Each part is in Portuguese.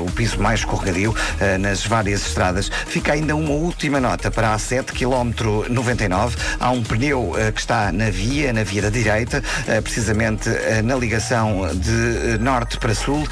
o piso mais escorregadio uh, nas várias estradas. Fica ainda uma última nota para a 7 km 99. Há um pneu uh, que está na via, na via da direita, uh, precisamente na ligação de norte para sul.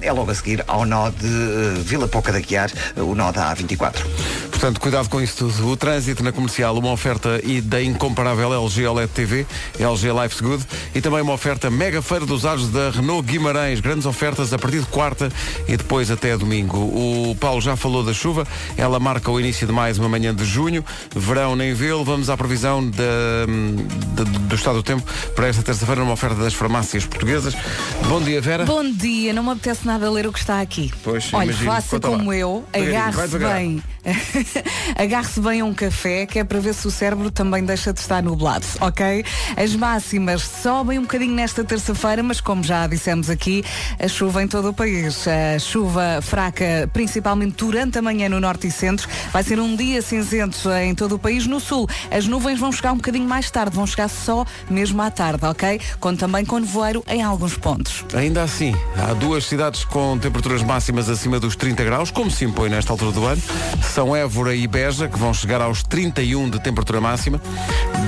é logo a seguir ao nó de Vila Pouca da Guiar, o nó da A24. Portanto, cuidado com isso tudo. O trânsito na comercial, uma oferta e da incomparável LG OLED TV, LG Life's Good e também uma oferta mega feira dos ares da Renault Guimarães. Grandes ofertas a partir de quarta e depois até domingo. O Paulo já falou da chuva, ela marca o início de mais uma manhã de junho, verão nem vê-lo. Vamos à previsão do estado do tempo para esta terça-feira numa oferta das farmácias portuguesas. Bom dia, Vera. Bom dia, não me apetece nada ler o que está aqui. Pois, Olha, imagino. faça Conta como lá. eu, agarre-se bem. Agarre-se bem a um café, que é para ver se o cérebro também deixa de estar nublado, ok? As máximas sobem um bocadinho nesta terça-feira, mas como já dissemos aqui, a chuva em todo o país. A chuva fraca, principalmente durante a manhã no norte e centro. Vai ser um dia cinzento em todo o país. No sul, as nuvens vão chegar um bocadinho mais tarde, vão chegar só mesmo à tarde, ok? Com também com nevoeiro em alguns pontos. Ainda assim, há duas cidades com temperaturas máximas acima dos 30 graus, como se impõe nesta altura do ano. São Évora e Beja, que vão chegar aos 31 de temperatura máxima.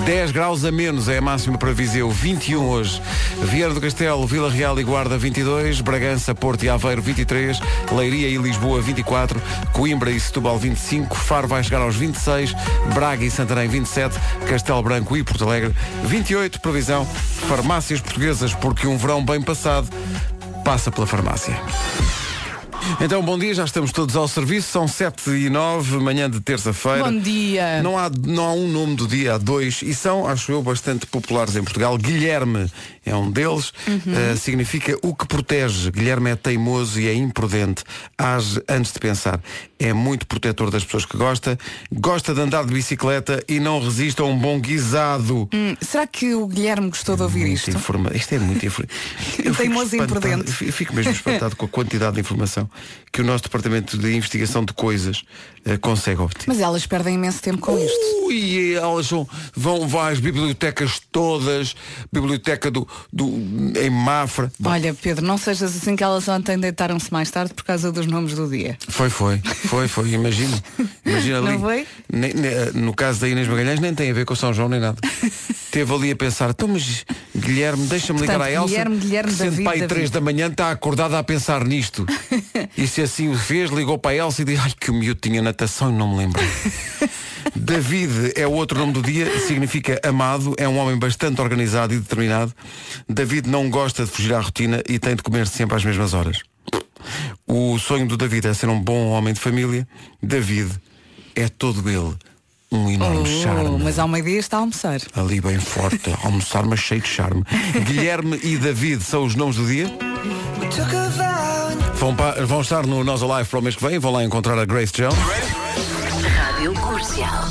10 graus a menos é a máxima para Viseu, 21 hoje. Vieira do Castelo, Vila Real e Guarda 22, Bragança, Porto e Aveiro 23, Leiria e Lisboa 24, Coimbra e Setúbal 25, Faro vai chegar aos 26, Braga e Santarém 27, Castelo Branco e Porto Alegre 28, previsão, farmácias portuguesas, porque um verão bem passado passa pela farmácia. Então, bom dia, já estamos todos ao serviço, são 7 e 9, manhã de terça-feira. Bom dia. Não há, não há um nome do dia, há dois, e são, acho eu, bastante populares em Portugal. Guilherme é um deles, uh, significa o que protege. Guilherme é teimoso e é imprudente, age antes de pensar. É muito protetor das pessoas que gosta, gosta de andar de bicicleta e não resiste a um bom guisado. Hum, será que o Guilherme gostou de ouvir Muito isto? informa- Isto é muito informação. Teimoso e imprudente. Eu fico mesmo espantado com a quantidade de informação que o nosso departamento de investigação de coisas eh, consegue obter. Mas elas perdem imenso tempo com isto. Ui, elas vão, vão, vão às bibliotecas todas, biblioteca do, do, em Mafra. Bom, Olha, Pedro, não sejas assim que elas ontem deitaram-se mais tarde por causa dos nomes do dia. Foi, foi, foi, foi, imagino. Imagina ali. Não foi? No caso da Inês Magalhães nem tem a ver com São João nem nada. Teve ali a pensar, então mas Guilherme, deixa-me ligar à Elsa. Guilherme, Guilherme, que sendo pai três da manhã está acordada a pensar nisto. e se assim o fez, ligou para a Elsa e disse, ai que o miúdo tinha natação e não me lembro. David é o outro nome do dia, significa amado, é um homem bastante organizado e determinado. David não gosta de fugir à rotina e tem de comer sempre às mesmas horas. O sonho do David é ser um bom homem de família. David é todo ele um enorme Oh, charme. mas ao meio-dia está a almoçar. Ali bem forte, a almoçar, mas cheio de charme. Guilherme e David são os nomes do dia. Vão, pa- vão estar no Nós Alive para o mês que vem. Vão lá encontrar a Grace Jones. Rádio Comercial.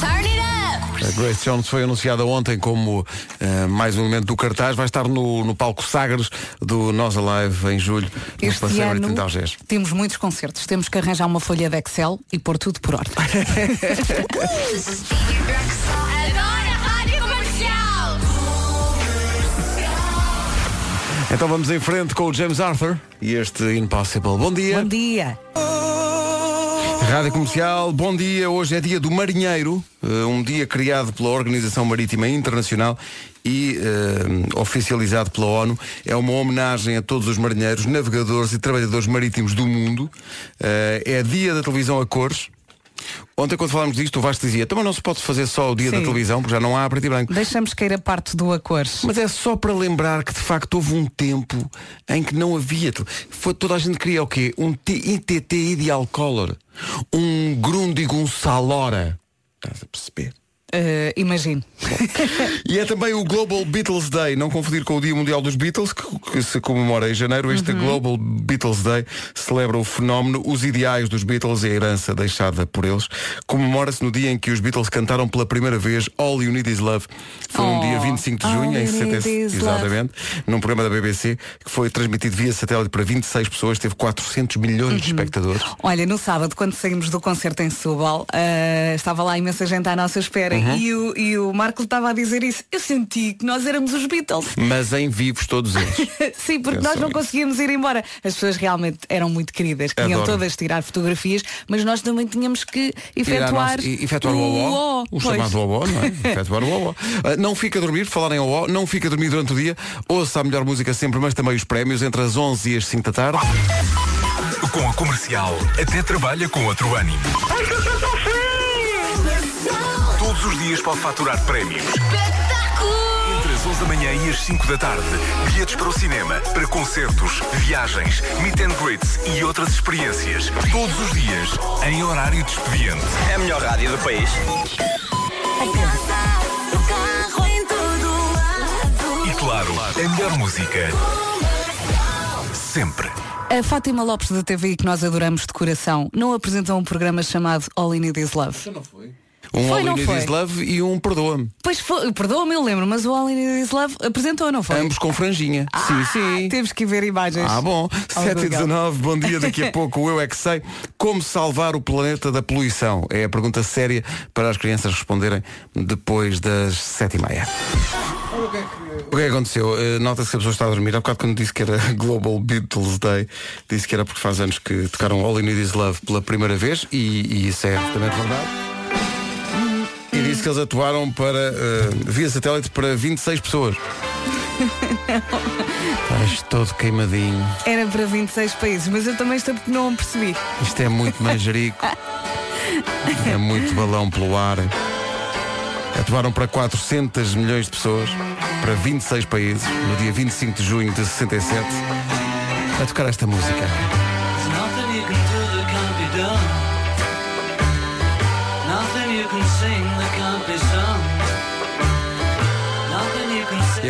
A Grace Jones foi anunciada ontem como eh, mais um elemento do cartaz. Vai estar no, no palco Sagres do Nós Alive em julho, no Este ano temos muitos concertos. Temos que arranjar uma folha de Excel e pôr tudo por ordem. Então vamos em frente com o James Arthur e este Impossible. Bom dia. Bom dia. Rádio Comercial, bom dia. Hoje é dia do marinheiro, eh, um dia criado pela Organização Marítima Internacional e eh, oficializado pela ONU. É uma homenagem a todos os marinheiros, navegadores e trabalhadores marítimos do mundo. Eh, é dia da televisão a cores. Ontem, quando falámos disto, o Vasco dizia, também não se pode fazer só o dia da Sim. televisão, porque já não há preto e branco. Deixamos cair a parte do acores. Mas é só para lembrar que de facto houve um tempo em que não havia. Foi, toda a gente queria o quê? Um ITT Ideal Color. Um Grundigun Salora. Estás a perceber? Uh, imagino. E é também o Global Beatles Day, não confundir com o Dia Mundial dos Beatles, que, que se comemora em janeiro. Este Global Beatles Day celebra o fenómeno, os ideais dos Beatles e a herança deixada por eles. Comemora-se no dia em que os Beatles cantaram pela primeira vez All You Need Is Love. Foi Oh, dia 25 de junho, em You Need 70, Is Love. exatamente, num programa da BBC, que foi transmitido via satélite para 26 pessoas, teve 400 milhões Uhum. de espectadores. Olha, no sábado, quando saímos do concerto em Setúbal, uh, estava lá imensa gente à nossa espera e, o, e o Marco estava a dizer isso. Eu senti que nós éramos os Beatles. Mas em vivos todos eles. Sim, porque nós Atenção não isso. conseguíamos ir embora. As pessoas realmente eram muito queridas, queriam Adoro. todas tirar fotografias, mas nós também tínhamos que efetuar, nossa- e- efetuar o OO, o Pois. chamado OO, não é? efetuar o OO. Ah, não fica a dormir, por falar em OO, não fica a dormir durante o dia, ouça a melhor música sempre, mas também os prémios entre as 11 e as 5 da tarde. Com a comercial, até trabalha com outro ânimo. Todos os dias pode faturar prémios. Entre as 11 da manhã e as 5 da tarde, bilhetes para o cinema, para concertos, viagens, meet and greets e outras experiências. Todos os dias, em horário de expediente. É a melhor rádio do país. E claro, a melhor música. Sempre. A Fátima Lopes da TVI, que nós adoramos de coração, não apresentou um programa chamado All You Need Is Love. Um Foi, All You Need foi? Is Love e um Perdoa-me. Pois foi, perdoa-me, eu lembro, mas o All You Need Is Love apresentou, não foi? Ambos com franjinha. sim, sim. Temos que ver imagens. Ah, bom. Ao 7 e Google. 19, bom dia. Daqui a pouco o Eu É Que Sei. Como salvar o planeta da poluição? É a pergunta séria para as crianças responderem depois das 7 e meia. O que é que aconteceu? Eh, Nota-se que a pessoa está a dormir. Há bocado quando disse que era Global Beatles Day, disse que era porque faz anos que tocaram All You Need Is Love pela primeira vez e, e isso é absolutamente verdade. Disse que eles atuaram para, eh, via satélite para 26 pessoas. Estás todo queimadinho. Era para 26 países, mas eu também estou porque não percebi. Isto é muito manjerico. é muito balão pelo ar. Atuaram para 400 milhões de pessoas, para 26 países, no dia 25 de junho de 67, a tocar esta música.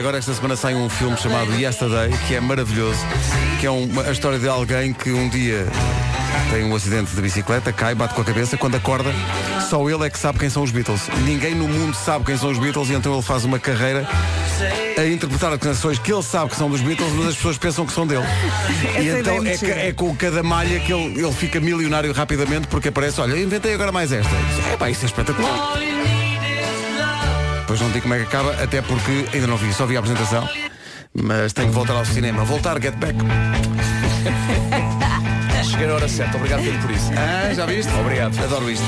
Agora esta semana sai um filme chamado Yesterday, que é maravilhoso, que é uma, a história de alguém que um dia tem um acidente de bicicleta, cai, bate com a cabeça, quando acorda, só ele é que sabe quem são os Beatles. Ninguém no mundo sabe quem são os Beatles e então ele faz uma carreira a interpretar canções que ele sabe que são dos Beatles, mas as pessoas pensam que são dele. e Essa então é é, é com cada malha que ele, ele fica milionário rapidamente porque aparece, olha, inventei agora mais esta. É pá, isso é espetacular. Depois não digo como é que acaba, até porque ainda não vi, só vi a apresentação. Mas tenho que voltar ao cinema. Voltar, get back. Cheguei na hora certa, obrigado por isso. Ah, já viste? Obrigado. Adoro isto.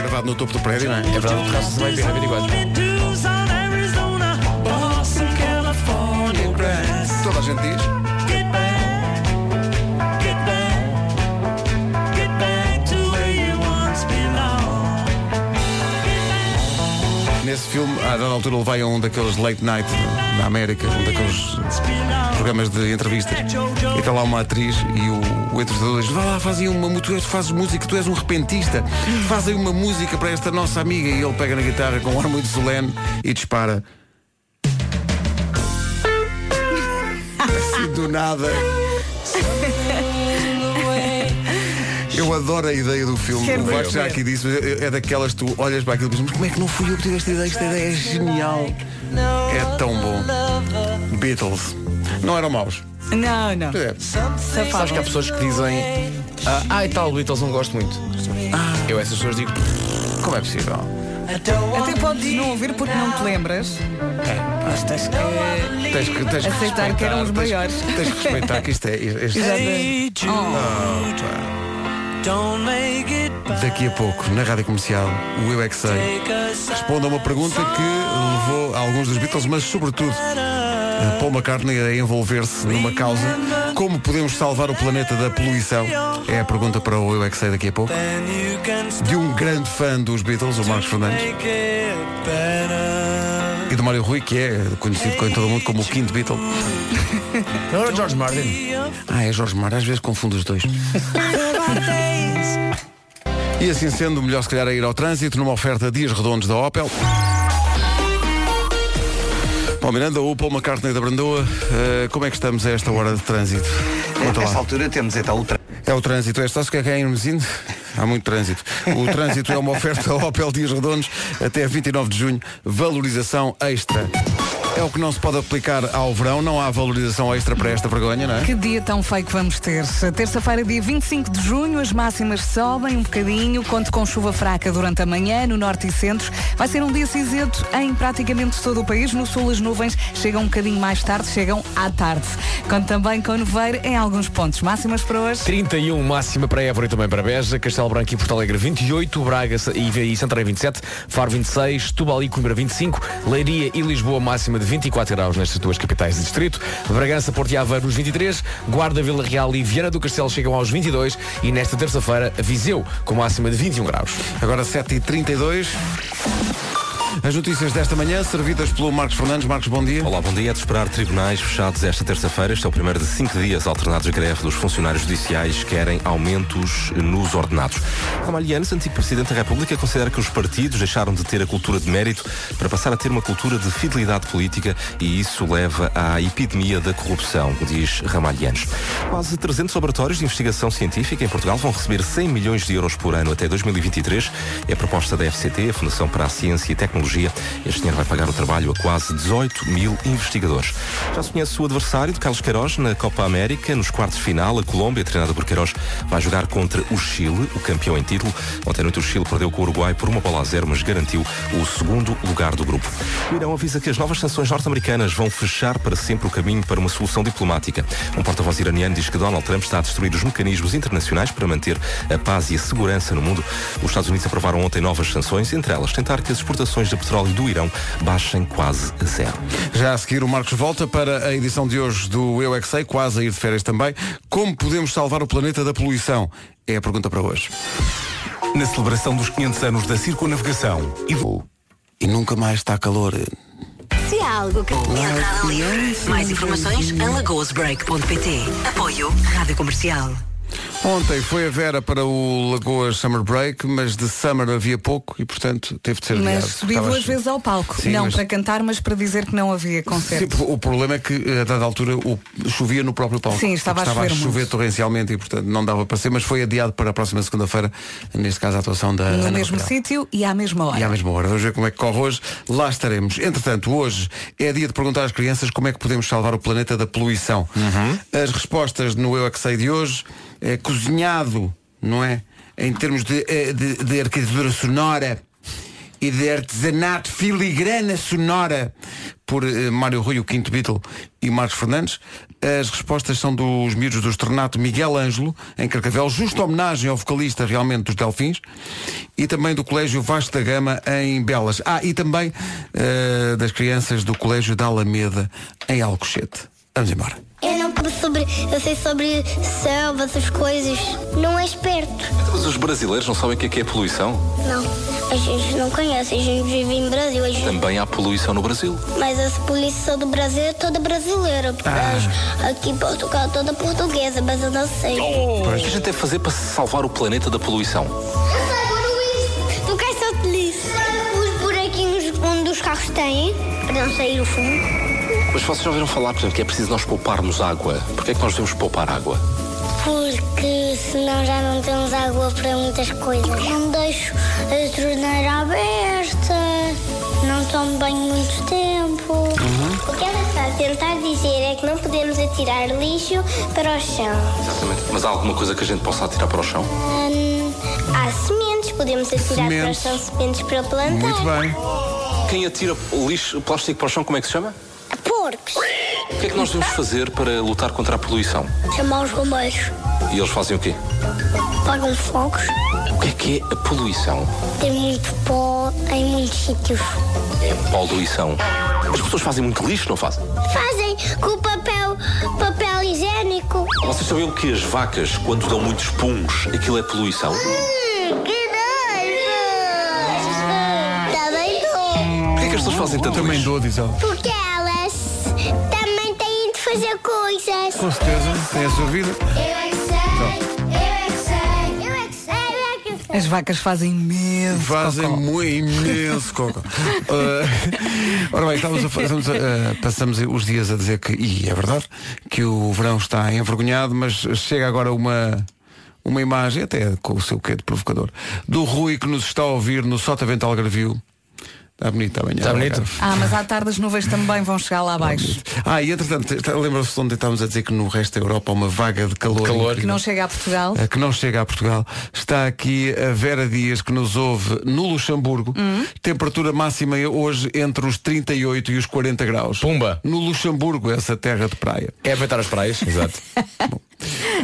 Gravado no topo do prédio, não é? É verdade, o terraço 24. Arizona, Boston, California grass. Toda a gente diz. Nesse filme, a dada altura, ele vai a um daqueles late night na América, um daqueles programas de entrevistas. E está lá uma atriz e o, o entrevistador diz: Vá lá, faz aí uma música, tu és- fazes música, tu és um repentista, faz aí uma música para esta nossa amiga. E ele pega na guitarra com um ar muito solene e dispara. Assim do nada. Eu adoro a ideia do filme. Quero o ver. Vasco já aqui disse, mas é é daquelas que tu olhas para aquilo e dizes, mas como é que não fui eu que tive esta ideia? Esta ideia é genial. É tão bom. Beatles. Não eram maus. Não, não. É. Sabes que há pessoas que dizem ah, ah, e tal, Beatles não gosto muito. Eu essas pessoas digo, Como é possível? Até podes não ouvir porque não te lembras. Mas tens que Tens que, tens que aceitar que eram os maiores. Tens, tens que respeitar que isto é. Make it bad. Daqui a pouco, na rádio comercial, o Eu é que sei. Take a uma pergunta que levou a alguns dos Beatles, mas sobretudo a Paul McCartney a envolver-se numa causa. Como podemos salvar o planeta da poluição? É a pergunta para o Eu é que sei daqui a pouco. De um grande fã dos Beatles, o Marcos Fernandes, e do Mário Rui, que é conhecido em todo o mundo como o quinto Beatle. não era George Martin. Ah, é Jorge Mar, às vezes confundo os dois. E assim sendo, o melhor se calhar é ir ao trânsito numa oferta Dias Redondos da Opel. Paulo Miranda, o Paul McCartney da Brandoa, eh, como é que estamos a esta hora de trânsito? Conta Nesta lá. altura temos então o tra- É o trânsito, é só se quer que é em Hermesinde? Há muito trânsito. O trânsito é uma oferta Opel Dias Redondos até 29 de junho, valorização extra. É o que não se pode aplicar ao verão, não há valorização extra para esta vergonha, não é? Que dia tão feio que vamos ter. Terça-feira, dia 25 de junho, as máximas sobem um bocadinho, conto com chuva fraca durante a manhã, no norte e centro. Vai ser um dia cinzento em praticamente todo o país. No sul, as nuvens chegam um bocadinho mais tarde, chegam à tarde. Conto também com nevoeiro em alguns pontos. Máximas para hoje. 31 máxima para Évora e também para Beja, Castelo Branco e Porto Alegre 28, Braga e, e Santarém 27, Faro 26, Tubal e Coimbra 25, Leiria e Lisboa máxima de 24 graus nestas duas capitais de distrito, Bragança, Porto e Aveiro nos 23, Guarda, Vila Real e Viana do Castelo chegam aos 22 e nesta terça-feira Viseu com máxima de 21 graus. Agora 7h32. As notícias desta manhã, servidas pelo Marcos Fernandes. Marcos, bom dia. Olá, bom dia. É de esperar tribunais fechados esta terça-feira. Este é o primeiro de cinco dias alternados de greve dos funcionários judiciais que querem aumentos nos ordenados. Ramalhianes, antigo Presidente da República, considera que os partidos deixaram de ter a cultura de mérito para passar a ter uma cultura de fidelidade política e isso leva à epidemia da corrupção, diz Ramalhianes. Quase 300 laboratórios de investigação científica em Portugal vão receber 100 milhões de euros por ano até 2023. É a proposta da FCT, a Fundação para a Ciência e Tecnologia. Este dinheiro vai pagar o trabalho a quase 18 mil investigadores. Já se conhece o adversário de Carlos Queiroz na Copa América. Nos quartos de final, a Colômbia, treinada por Queiroz, vai jogar contra o Chile, o campeão em título. Ontem à noite o Chile perdeu com o Uruguai por uma bola a zero, mas garantiu o segundo lugar do grupo. O Irão avisa que as novas sanções norte-americanas vão fechar para sempre o caminho para uma solução diplomática. Um porta-voz iraniano diz que Donald Trump está a destruir os mecanismos internacionais para manter a paz e a segurança no mundo. Os Estados Unidos aprovaram ontem novas sanções, entre elas tentar que as exportações de petróleo do Irão baixem quase a zero. Já a seguir o Marcos volta para a edição de hoje do Eu é Que Sei, quase a ir de férias também. Como podemos salvar o planeta da poluição? É a pergunta para hoje. Na celebração dos 500 anos da circunavegação e E nunca mais está calor. Se há algo que... Entrada livre. Mais informações em lagoasbreak.pt. Apoio Rádio Comercial. Ontem foi a Vera para o Lagoas Summer Break, mas de Summer havia pouco e, portanto, teve de ser Mas adiado. subi Estava duas a- vezes ao palco. Sim, não mas- para cantar, mas para dizer que não havia Sim, concerto. o problema é que a dada altura o, chovia no próprio palco. Sim, estava a Estava a chover chover muito. torrencialmente e portanto não dava para ser, mas foi adiado para a próxima segunda-feira, neste caso a atuação da No Ana mesmo sítio e à mesma hora. E à mesma hora. Vamos ver como é que corre hoje. Lá estaremos. Entretanto, hoje é dia de perguntar às crianças como é que podemos salvar o planeta da poluição. As respostas no Eu é que Sei de hoje é cozinhado, não é? Em termos de, eh, de, de arquitetura sonora e de artesanato filigrana sonora por eh, Mário Rui, o quinto Beatle e Marcos Fernandes. As respostas são dos miúdos do Estornato Miguel Ângelo, em Carcavel, justa homenagem ao vocalista realmente dos Delfins, e também do Colégio Vasco da Gama em Belas. Ah, e também eh, das crianças do Colégio da Alameda em Alcochete. Vamos embora. Eu não sei sobre, eu sei sobre selva, essas coisas. Não é esperto. Mas os brasileiros não sabem o que é, que é poluição? Não, a gente não conhece, a gente vive em Brasil. a gente- Também há poluição no Brasil. Mas a poluição do Brasil é toda brasileira. porque a- Aqui em Portugal é toda portuguesa, mas eu não sei. O que a gente deve fazer para salvar o planeta da poluição? Não quer ser feliz. Os buraquinhos onde os carros têm, para não sair o fumo. Mas vocês já ouviram falar, por exemplo, que é preciso nós pouparmos água. Porquê é que nós devemos poupar água? Porque senão já não temos água para muitas coisas. Não deixo a torneira aberta, não tomo banho muito tempo. O que ela está a tentar dizer é que não podemos atirar lixo para o chão. Exatamente. Mas há alguma coisa que a gente possa atirar para o chão? Hum, há sementes, podemos atirar para o Sementes. chão sementes para plantar. Muito bem. Quem atira lixo, plástico para o chão, como é que se chama? Porcos. O que é que nós devemos fazer para lutar contra a poluição? Chamar os bombeiros. E eles fazem o quê? Pagam fogos. O que é que é a poluição? Tem muito pó em muitos sítios. É poluição. As pessoas fazem muito lixo, não fazem? Fazem com papel, papel higiênico. Vocês sabiam que as vacas, quando dão muitos puns, aquilo é poluição? Hum, que nojo! Também dou. Porquê é que as pessoas fazem tanto Também lixo? dou, diz ela. Porque coisas. Com certeza, tem a sua vida. Eu é que sei, eu é que sei, eu é que sei, eu é que sei. As vacas fazem imenso Fazem cocó. muito imenso. Uh, ora bem, estamos a, estamos a- uh, passamos os dias a dizer que, e é verdade, que o verão está envergonhado, mas chega agora uma, uma imagem, até com o seu quê de provocador, do Rui que nos está a ouvir no Sotavento Algarvio. Está bonito amanhã. Está bonito? Ah, mas à tarde as nuvens também vão chegar lá abaixo. Ah, e entretanto, lembra-se de onde estávamos a dizer que no resto da Europa há uma vaga de calor. Calor. Que não chega a Portugal. Eh, que não chega a Portugal. Está aqui a Vera Dias que nos ouve no Luxemburgo. Hum? Temperatura máxima hoje entre os 38 e os 40 graus. Pumba. No Luxemburgo, essa terra de praia. É aproveitar as praias, exato. Eh,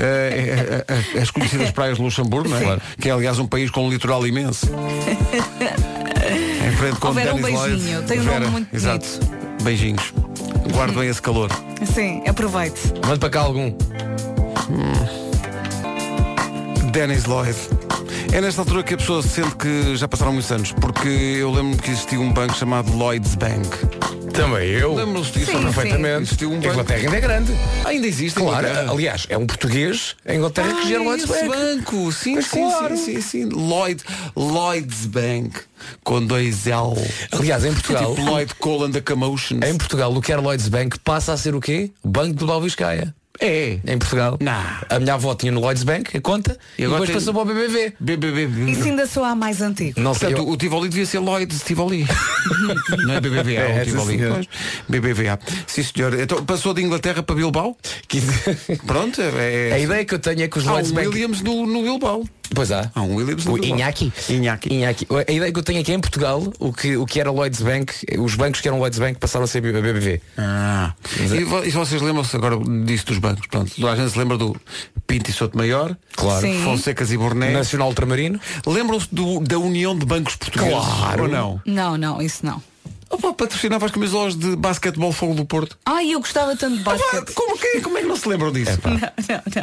eh, eh, as conhecidas praias de Luxemburgo, não é? Claro. Que é aliás um país com um litoral imenso. em frente com Oh, Vera, um Dennis Lloyd. beijinho. Tem um Vera, nome muito Exato. Beijinhos. Guarde bem esse calor. Sim, aproveite. Manda para cá algum. Dennis Lloyd. É nesta altura que a pessoa sente que já passaram muitos anos, porque eu lembro que existia um banco chamado Lloyd's Bank. Também eu. Lembram-se disso? Sim, Perfeitamente. Existiu um A banco. Inglaterra ainda é grande. Ainda existe. Claro, Inglaterra. aliás, é um português em Inglaterra que gera o Lloyds esse Bank. banco. Sim, Mas sim, claro. sim, sim, sim. Lloyd, Lloyd's Bank. Com dois L. Aliás, em Portugal, Tipo Lloyd Cole and the Commotions. em Portugal, o que era Lloyds Bank passa a ser o quê? Banco de Bilbao Vizcaya. É. Em Portugal. Não. A minha avó tinha no Lloyds Bank a conta e, E agora depois tem- passou para o BBV. BBB. Isso ainda soa mais antigo. Não sei. Portanto, eu- o Tivoli devia ser Lloyd's Tivoli. não é BBVA, É, é, o Tivoli. BBVA. Sim, senhor. Então, passou de Inglaterra para Bilbao? Pronto, é. A ideia que eu tenho é que os Há Lloyds Bank. Williams no, no Bilbao. Pois há. Há um Williams no O. Inhaki. Inhaki. Inhaki. A ideia que eu tenho aqui é em Portugal, o que, o que era Lloyds Bank, os bancos que eram Lloyds Bank passaram a ser BBV. Ah. E, vo- e vocês lembram-se agora disso dos bancos? Pronto, a gente se lembra do Pinto e Souto Maior, Claro. Sim. Fonsecas e Borné. Nacional Ultramarino. Lembram-se da União de Bancos Portugueses? Claro. Ou não? Não, não, isso não. Opa, patrocinava as camisolas de basquetebol Fogo do Porto. Ai, eu gostava tanto de Opa, basquete. como, que, como é que não se lembram disso? pá? Não,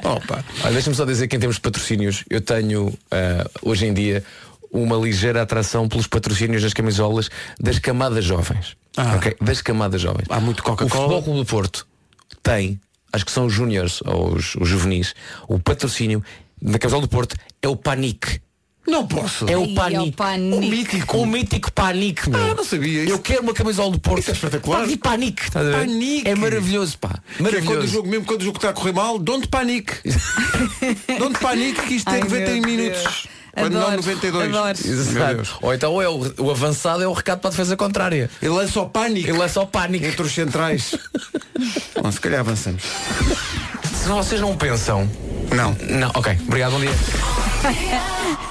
não. Opa. Olha, deixa-me só dizer que em termos de patrocínios, eu tenho ah, hoje em dia uma ligeira atração pelos patrocínios das camisolas das camadas jovens. Ah. Ok? Das camadas jovens. Há muito O Coca-Cola. Futebol Clube do Porto tem, acho que são os júniores ou os, os juvenis, o patrocínio da camisola do Porto é o Panic. Não posso. É o Ai, é o. O mítico. O mítico Panic, meu. Ah, não sabia. Eu quero uma camisola do Porto. Isso é espetacular. Pá, de Panic. estás a ver? Panic. É maravilhoso, pá. Que é quando o Maravilhoso. jogo, mesmo quando o jogo está a correr mal, don't panic. don't panic que isto tem Ai, 91 meu minutos. Deus. Quando não Adoro, 92. adoro. Meu Exato. Deus. Ou então é o, o avançado é o recado para a defesa contrária. Ele lança o pânico Ele é só pânico. entre os centrais. Bom, se calhar avançamos. Se vocês não pensam. Não. Não, ok. Obrigado, bom dia.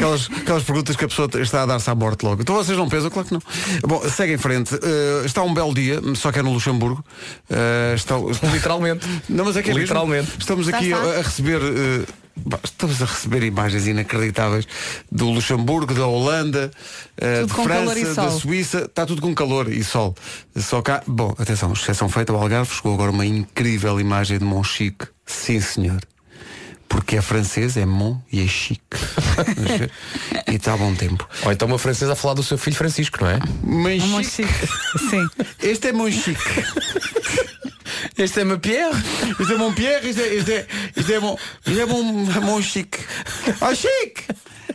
Aquelas, aquelas perguntas que a pessoa está a dar-se à morte logo. Então vocês não pensam? Claro que não. Bom, segue em frente. Uh, está um belo dia, só que é no Luxemburgo. Uh, está... Literalmente. Não, mas é que é mesmo. Literalmente. Estamos aqui a, a receber. uh, Estamos a receber imagens inacreditáveis do Luxemburgo, da Holanda, uh, Tudo de França, da. Suíça, está tudo com calor e sol. Só cá, bom, atenção, exceção feita ao Algarve, chegou agora uma incrível imagem de Monchique. Sim, senhor. Porque é francês, é Mon e é chique. E está a bom tempo. Ou então uma francesa a falar do seu filho Francisco, não é? Monchique. Muito chique. Sim. Este é Monchique. Este é meu Pierre. Isto é Mon Pierre, isto é, isto é, isto é, mon, isto é mon, mon Chique. Oh Chique!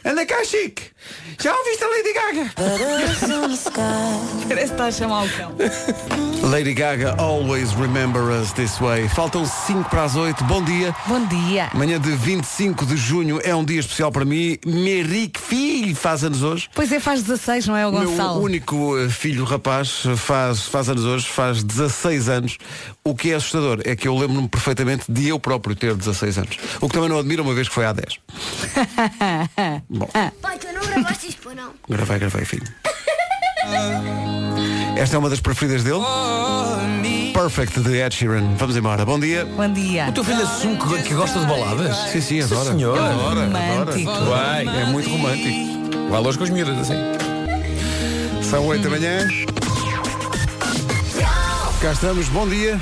Anda cá, Chique! Já ouviste a Lady Gaga? Parece que está a chamar o cão. Lady Gaga, always remember us this way. Faltam 5 para as 8. Bom dia. Bom dia. Manhã de 25 de junho é um dia especial para mim. Merique Filho faz anos hoje. Pois é, faz 16, não é o O meu Gonçalo? único eh, filho rapaz faz, faz anos hoje, faz 16 anos. O que é assustador é que eu lembro-me perfeitamente de eu próprio ter 16 anos. O que também não admira uma vez que foi há 10. Bom, Pai, não gravaste isto, não? gravei, gravei, filho. Esta é uma das preferidas dele. Perfect de Ed Sheeran. Vamos embora. Bom dia. Bom dia. O teu filho assume que, que gosta de baladas? Sim, sim, adora. senhor. Adora, Romântico. adora. Bem. É muito romântico. Vai longe com os miúdos, assim. São 8 da manhã. Cá estamos, bom dia.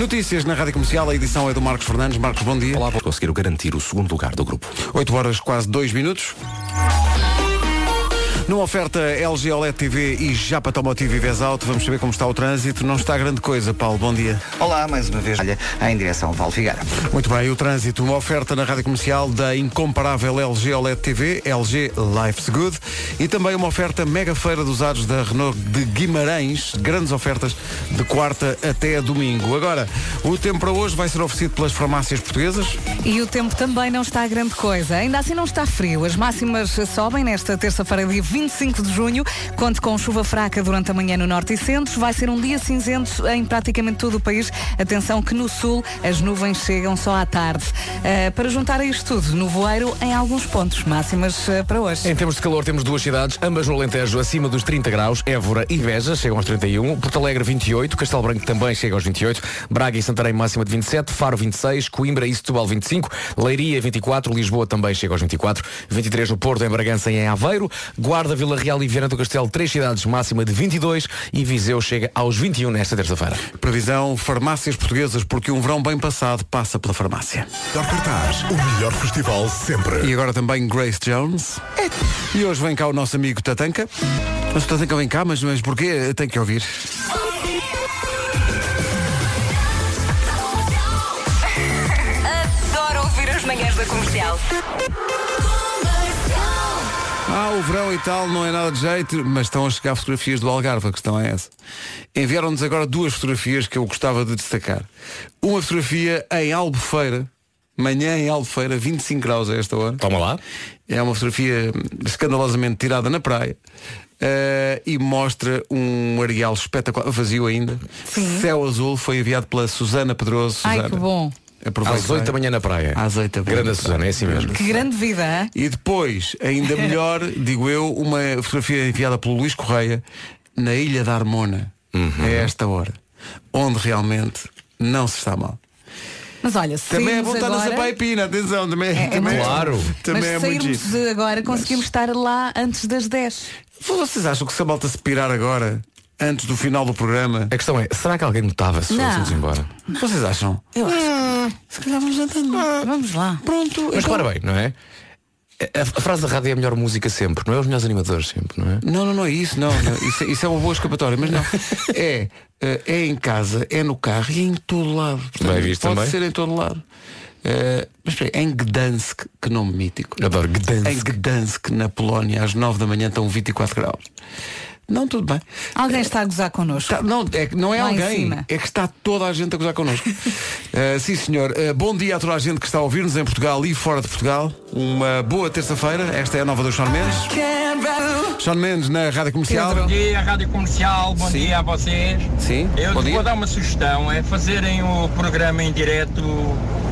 Notícias na Rádio Comercial, a edição é do Marcos Fernandes. Marcos, bom dia. Olá, conseguiram garantir o segundo lugar do grupo. 8 horas, quase 2 minutos. Numa oferta LG OLED TV e Japa Tomotivo e Vez Alto, vamos saber como está o trânsito. Não está grande coisa, Paulo. Bom dia. Olá, mais uma vez, olha, em direção ao Val Figueira. Muito bem, o trânsito, uma oferta na rádio comercial da incomparável LG OLED TV, LG Life's Good, e também uma oferta mega feira dos usados da Renault de Guimarães, grandes ofertas de quarta até domingo. Agora, o tempo para hoje vai ser oferecido pelas farmácias portuguesas. E o tempo também não está grande coisa. Ainda assim não está frio. As máximas sobem nesta terça-feira, dia 25 de junho. Conte com chuva fraca durante a manhã no norte e centro. Vai ser um dia cinzento em praticamente todo o país. Atenção que no sul as nuvens chegam só à tarde. Uh, para juntar a isto tudo, no voeiro em alguns pontos. Máximas uh, para hoje. Em termos de calor, temos duas cidades, ambas no Alentejo, acima dos 30 graus. Évora e Beja chegam aos 31. Porto Alegre, 28. Castelo Branco também chega aos 28. Braga e Santarém, máxima de 27. Faro, 26. Coimbra e Setúbal, 25. Leiria, 24. Lisboa também chega aos 24. 23 no Porto, em Bragança e em Aveiro. Guarda, Vila Real e Viana do Castelo, três cidades, máxima de 22. E Viseu chega aos 21 nesta terça-feira. Previsão farmácias portuguesas, porque um verão bem passado passa pela farmácia. Melhor cartaz, o melhor festival sempre. E agora também Grace Jones. E hoje vem cá o nosso amigo Tatanka. Mas o Tatanka vem cá, mas, mas porquê? Tem que ouvir. Adoro ouvir as manhãs da comercial. Ah, o verão e tal não é nada de jeito, mas estão a chegar fotografias do Algarve, a questão é essa. Enviaram-nos agora duas fotografias que eu gostava de destacar. Uma fotografia em Albufeira, manhã em Albufeira, 25 graus a esta hora. Toma lá. É uma fotografia escandalosamente tirada na praia. eh, e mostra um areal espetacular, vazio ainda. Sim. Céu azul foi enviado pela Susana Pedroso. Ai, Susana. que bom. Às 8 da manhã na praia. Às 8 da manhã Grande na Susana, é assim mesmo. Que grande vida, hein? E depois, ainda melhor, digo eu, uma fotografia enviada pelo Luís Correia na Ilha da Armona, Uhum. a esta hora, onde realmente não se está mal. Mas olha, Também é bom estar na agora... Sapaipina, atenção, também É, é também muito- Claro. Também Mas é muito sairmos de agora conseguimos estar lá antes das 10. Vocês acham que se a malta se pirar agora, antes do final do programa? A questão é, será que alguém notava se Não. fôssemos embora? Vocês acham? Eu acho. Ah, se calhar vamos andando. Vamos lá. Pronto. Mas então- repara bem, não é? A, a frase da rádio é a melhor música sempre, não é? Os melhores animadores sempre, não é? Não, não, não é isso, não. não. Isso, é- isso é uma boa escapatória, mas não. É, eh, é em casa, é no carro e é em todo lado. Portanto, Bem visto pode também. ser em todo lado. Eh, mas espera aí, em Gdansk, que nome mítico. Adoro Gdansk. Em Gdansk, na Polónia, às 9 da manhã estão 24 graus. Não, tudo bem. Alguém está a gozar connosco. Tá, não, é, que não é Lá alguém, é que está toda a gente a gozar connosco. Eh, sim, senhor. Eh, bom dia a toda a gente que está a ouvir-nos em Portugal e fora de Portugal. Uma boa terça-feira. Esta é a nova do Sean Mendes. Sean Mendes na Rádio Comercial. Pedro. Bom dia, Rádio Comercial, bom Sim. dia a vocês. Sim, Eu bom vou dia. dar uma sugestão, é fazerem o programa em direto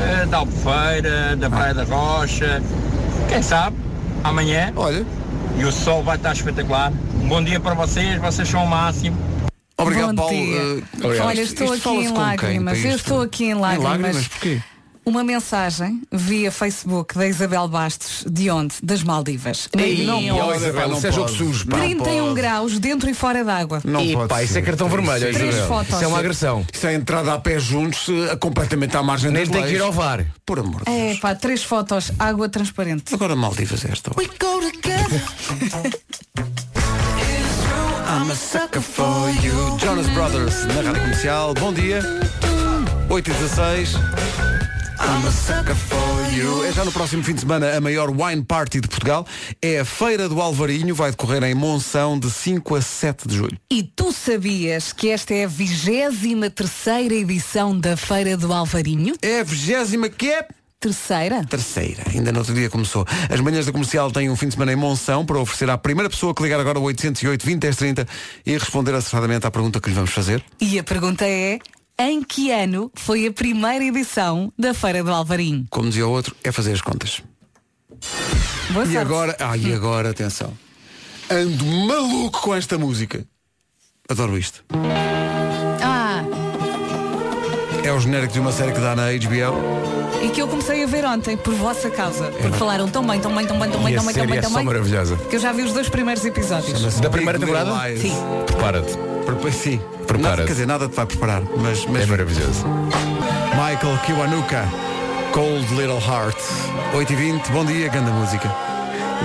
eh, da Albufeira, da Praia da Rocha, quem sabe, amanhã, Olha, e o sol vai estar espetacular. Um bom dia para vocês, vocês são o máximo. obrigado, Bom Paulo. dia. Obrigado. Olha, estou isto aqui em lágrimas. Eu estou aqui em lágrimas. lágrimas, porquê? Uma mensagem via Facebook da Isabel Bastos, de onde? Das Maldivas. Ei, não ó, pode. Isabel, não é pode. sujo, pá. Não 31 pode. graus dentro e fora d'água. Não e pode pá, isso é cartão vermelho, Três Isabel. fotos. Isso é uma agressão. Isso é entrada a pé juntos, eh, completamente à margem Nem tem que ir ao VAR. Por amor de É Deus. pá, três fotos, água transparente. Agora Maldivas é esta. hora. I'm a sucker for you. Jonas Brothers na Rádio Comercial. Bom dia. 8 e 16. I'm a sucker for you. É já no próximo fim de semana a maior wine party de Portugal. É a Feira do Alvarinho. Vai decorrer em Monção de 5 a 7 de julho. E tu sabias que esta é a 23 terceira edição da Feira do Alvarinho? É a vigésima que é Terceira? terceira. Ainda no outro dia começou. As manhãs da comercial têm um fim de semana em Monção para oferecer à primeira pessoa que ligar agora o 808 20 10 30 e responder acertadamente à pergunta que lhe vamos fazer. E a pergunta é, em que ano foi a primeira edição da Feira do Alvarinho? Como dizia o outro, é fazer as contas. Boa E sorte. agora, ah, e agora, atenção. Ando maluco com esta música. Adoro isto. É o genérico de uma série que dá na HBO. e que eu comecei a ver ontem, por vossa causa. Porque falaram tão bem, tão bem, tão bem, tão bem, a tão bem, tão bem, é tão bem. maravilhosa. Que eu já vi os dois primeiros episódios. Da primeira temporada? Sim. Prepara-te. Prepa- Sim. Prepara-te. Quer dizer, nada te vai preparar. Mas, mas É maravilhoso. Michael Kiwanuka, Cold Little Heart. 8h20, bom dia, grande música.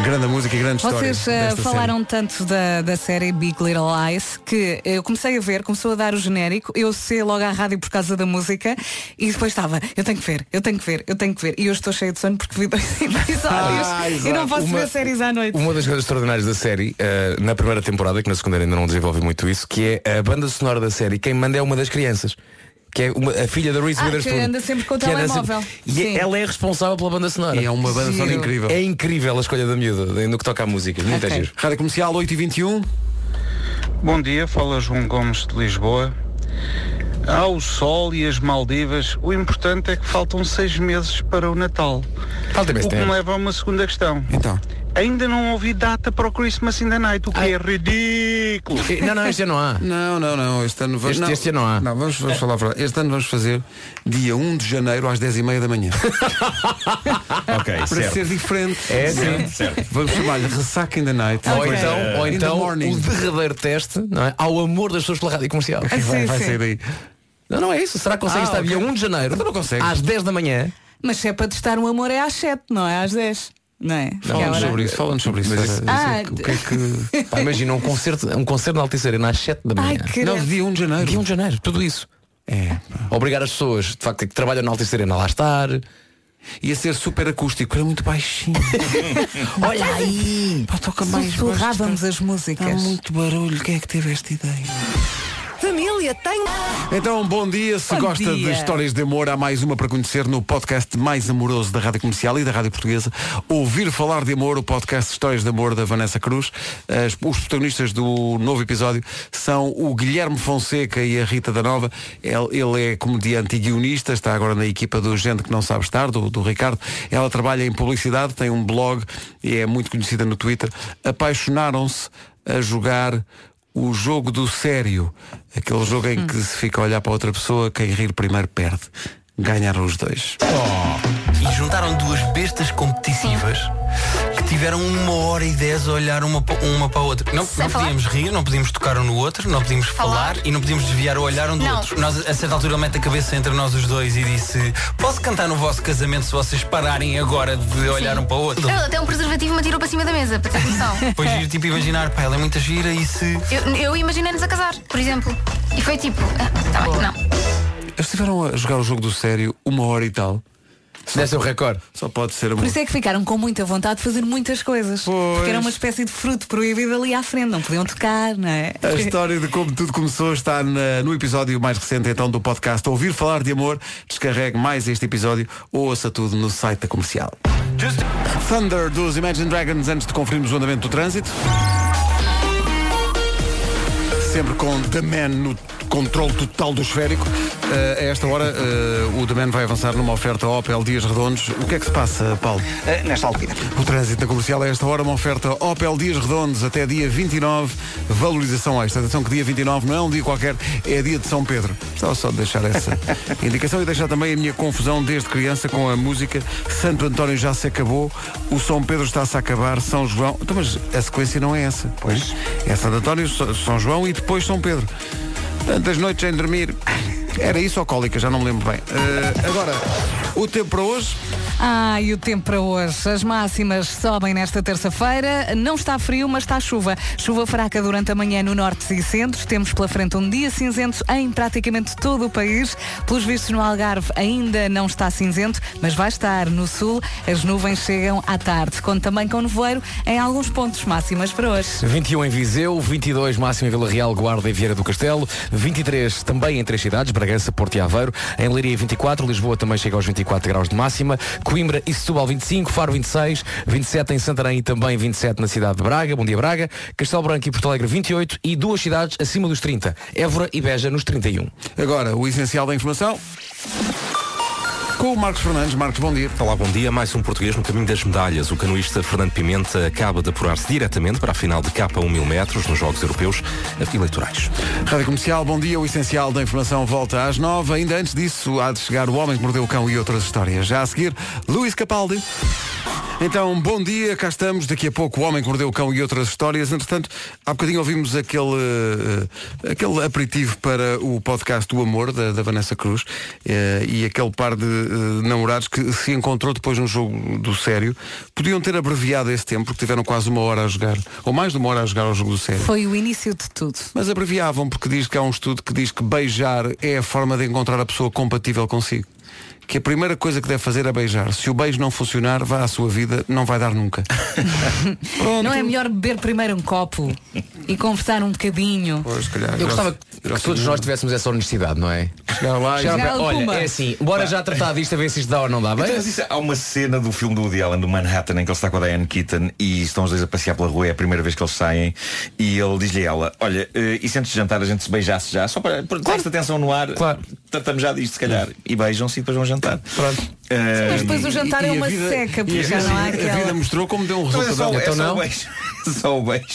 Grande música e grande história. Vocês eh, desta falaram tanto da, da série Big Little Lies que eu comecei a ver, começou a dar o genérico, eu sei logo à rádio por causa da música e depois estava, eu tenho que ver, eu tenho que ver, eu tenho que ver. E eu estou cheia de sono porque vi dois episódios Ah, e não exato. posso Uma- ver séries à noite. Uma das coisas extraordinárias da série, eh, na primeira temporada, que na segunda ainda não desenvolve muito isso, que é a banda sonora da série, quem manda é uma das crianças. Que é uma- a filha da Reese Ah, Witherspoon. que anda sempre com o anda telemóvel. E Sim. ela é responsável pela banda sonora. E é uma banda sonora incrível. É incrível a escolha da miúda no que toca à música. Muito Ok. giro. Rádio Comercial 8 e 21 Bom dia, fala João Gomes de Lisboa. Ao sol e as Maldivas, o importante é que faltam seis meses para o Natal. Falta O que me tempo. leva a uma segunda questão. Então. Ainda não ouvi data para o Christmas in the Night, o que é ridículo. Não, não, este ano não há. Não, não, não. Este ano vamos. Este- não, este ano não há. Não, vamos, vamos falar a verdade. Este ano vamos fazer dia 1 de janeiro às 10h30 da manhã. Ok, Para ser diferente. É, sim. certo. Vamos chamar-lhe Ressaca in the Night. Ou Ok. então, ou então o derradeiro teste não é? ao amor das pessoas pela rádio comercial. vai, Sim, vai sim. sair daí. Não, não é isso. Será que consegue Ah, estar ok. dia 1 de janeiro? Então não consegue. Às 10 da manhã. Mas se é para testar um amor é às 7, não é às 10. Não é? É Fala-nos sobre isso, fala-nos sobre isso. Mas isso- Ah, que- o que é que. Pá, imagina um concerto, um concerto na Altice Arena às 7 da manhã. Ai, que Não, dia 1 de janeiro. Dia 1 de janeiro, tudo isso. É. pá. Obrigar as pessoas, de facto, que trabalham na Altice Arena a lá estar. Ia ser super acústico, era muito baixinho. Olha aí! Pá, toca mais. Sussurrávamos as Há músicas. muito barulho. Quem é que teve esta ideia? Família, tem. Então, bom dia. Se Bom gosta dia. de histórias de amor, há mais uma para conhecer no podcast mais amoroso da Rádio Comercial e da Rádio Portuguesa. Ouvir falar de amor, o podcast Histórias de Amor da Vanessa Cruz. As- os protagonistas do novo episódio são o Guilherme Fonseca e a Rita da Nova. Ele, ele é comediante e guionista, está agora na equipa do Gente que Não Sabe Estar, do, do Ricardo. Ela trabalha em publicidade, tem um blog e é muito conhecida no Twitter. Apaixonaram-se a jogar o jogo do sério, aquele jogo em que se fica a olhar para outra pessoa, quem rir primeiro perde. Ganharam os dois. E juntaram duas bestas competitivas tiveram uma hora e dez a olhar uma, uma para a outra. Não, não podíamos rir, não podíamos tocar um no outro, não podíamos falar, Falar? e não podíamos desviar o olhar um do Não. outro. Nós, a certa altura, ele mete a cabeça entre nós os dois e disse: Posso cantar no vosso casamento se vocês pararem agora de olhar um para o outro? Ele até um preservativo me atirou para cima da mesa, para ter noção. Depois ir tipo imaginar, pá, ela é muita gira e se. Eu, eu imaginei-nos a casar, por exemplo. E foi tipo, ah, tá bem, não. Eles estiveram a jogar o jogo do sério uma hora e tal. Ser o recorde. Só pode ser Por amor. isso é que ficaram com muita vontade de fazer muitas coisas. Porque era uma espécie de fruto proibido ali à frente, não podiam tocar, não é? A história de como tudo começou está na- no episódio mais recente então do podcast Ouvir Falar de Amor. Descarregue mais este episódio ou ouça tudo no site da comercial. Thunder dos Imagine Dragons antes de conferirmos o andamento do trânsito. Sempre com The Man no controle total do esférico. Eh, a esta hora eh, o The Man vai avançar numa oferta Opel Dias Redondos. O que é que se passa, Paulo? Eh, nesta altura. O trânsito na comercial a esta hora, uma oferta Opel Dias Redondos até dia 29, valorização extra. Atenção que dia 29 não é um dia qualquer, é dia de São Pedro. Estava só de deixar essa indicação e deixar também a minha confusão desde criança com a música Santo António já se acabou, o São Pedro está-se a acabar, São João. Então, mas a sequência não é essa. Pois é Santo António, São João e depois São Pedro. Tantas noites sem dormir. Era isso ou cólica, já não me lembro bem. Eh, agora, o tempo para hoje. Ah, e o tempo para hoje. As máximas sobem nesta terça-feira. Não está frio, mas está chuva. Chuva fraca durante a manhã no norte e centro. Temos pela frente um dia cinzento em praticamente todo o país. Pelos vistos no Algarve ainda não está cinzento, mas vai estar no sul. As nuvens chegam à tarde. Conto também com nevoeiro em alguns pontos máximas para hoje. 21 em Viseu, 22 máximo em Vila Real, Guarda e Vieira do Castelo, 23 também em três cidades, Bragança, Porto e Aveiro, em Leiria 24, Lisboa também chega aos 24 graus de máxima, Coimbra e Setúbal 25, Faro 26, 27 em Santarém e também 27 na cidade de Braga, Bom Dia Braga, Castelo Branco e Porto Alegre 28 e duas cidades acima dos 30, Évora e Beja nos 31. Agora, o essencial da informação. Com o Marcos Fernandes. Marcos, bom dia. Olá, bom dia. Mais um português no caminho das medalhas. O canoísta Fernando Pimenta acaba de apurar-se diretamente para a final de capa a 1 mil metros nos Jogos Europeus Eleitorais. Rádio Comercial, bom dia. O essencial da informação volta às nove. Ainda antes disso, há de chegar o Homem que Mordeu o Cão e outras histórias. Já a seguir, Luís Capaldi. Então, bom dia, cá estamos. Daqui a pouco, o Homem que Mordeu o Cão e outras histórias. Entretanto, há bocadinho ouvimos aquele, eh, aquele aperitivo para o podcast do Amor, da, da Vanessa Cruz, eh, e aquele par de namorados que se encontrou depois num jogo do sério. Podiam ter abreviado esse tempo, porque tiveram quase uma hora a jogar, ou mais de uma hora a jogar ao jogo do sério. Foi o início de tudo. Mas abreviavam porque diz que há um estudo que diz que beijar é a forma de encontrar a pessoa compatível consigo. Que a primeira coisa que deve fazer é beijar. Se o beijo não funcionar, vá à sua vida, não vai dar nunca. Não é melhor beber primeiro um copo e conversar um bocadinho? Pois, calhar. Eu gostava que todos nós tivéssemos essa honestidade, não é? Chegaram lá e... ao pé, Olha, é assim, bora já tratar disto a ver se isto dá ou não dá. Bem, Então, mas isso, há uma cena do filme do Woody Allen, do Manhattan, em que ele está com a Diane Keaton e estão os dois a passear pela rua, é a primeira vez que eles saem e ele diz-lhe a ela, olha, eh, e se antes de jantar a gente se beijasse já, só para pôr esta atenção no ar, tratamos já disto se calhar. E beijam-se e depois vão jantar. Pronto. Mas depois o jantar é uma seca, porque já não há A vida aquela. mostrou como deu um é resultado. só, é Então só não? o beijo. É só o beijo.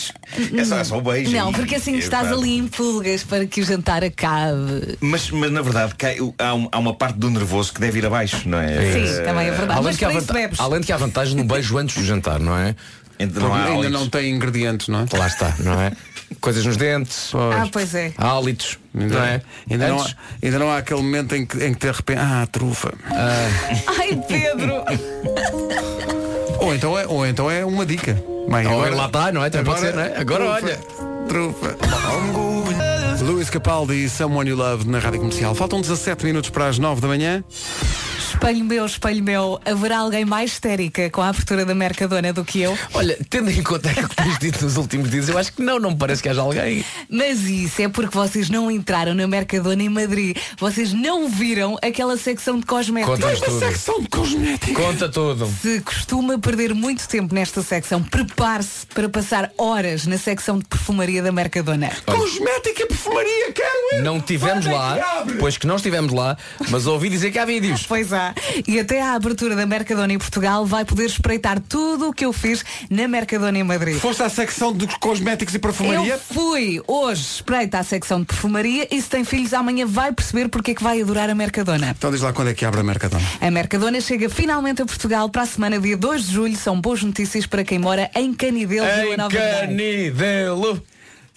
É só, é só o beijo. Não, E- porque assim é estás verdade. ali em pulgas para que o jantar acabe. Mas, mas na verdade cai- há, um- há uma parte do nervoso que deve ir abaixo, não é? Sim, também é verdade. Além que há para isso vanta- bebes. além de que há vantagem no beijo antes do jantar, não é? Ainda não há Ainda não tem ingredientes, não é? Lá está, não é? Coisas nos dentes, Ah, pois é. hálitos, Ainda, não é? ainda, não há, ainda não há aquele momento em que, em que de repente. Ah, trufa. Ai, Pedro! Ou então é, ou então é uma dica. Bem, Ou lá está, não é? Também pode ser, não é? Agora olha. Trufa. Luís Capaldi e Someone You Love na Rádio Comercial. Faltam 17 minutos para as 9 da manhã. Espelho meu, espelho meu, haverá alguém mais histérica com a abertura da Mercadona do que eu? Olha, tendo em conta aquilo que tens dito nos últimos dias, eu acho que não, não me parece que haja alguém. Mas isso é porque vocês não entraram na Mercadona em Madrid. Vocês não viram aquela secção de cosméticos. Conta-nos tudo. Secção de cosméticos. Conta tudo. Se costuma perder muito tempo nesta secção, prepare-se para passar horas na secção de perfumaria da Mercadona. Cosmética e perfumaria, quero Não tivemos é lá, que pois que não estivemos lá, mas ouvi dizer que há vídeos. Pois há. E até à abertura da Mercadona em Portugal vai poder espreitar tudo o que eu fiz na Mercadona em Madrid. Foste à secção de cosméticos e perfumaria? Eu fui hoje espreita à secção de perfumaria e se tem filhos amanhã vai perceber porque é que vai adorar a Mercadona. Então diz lá quando é que abre a Mercadona. A Mercadona chega finalmente a Portugal para a semana dia 2 de julho. São boas notícias para quem mora em Canidelo, Vila Em Nova de Gaia. Canidelo.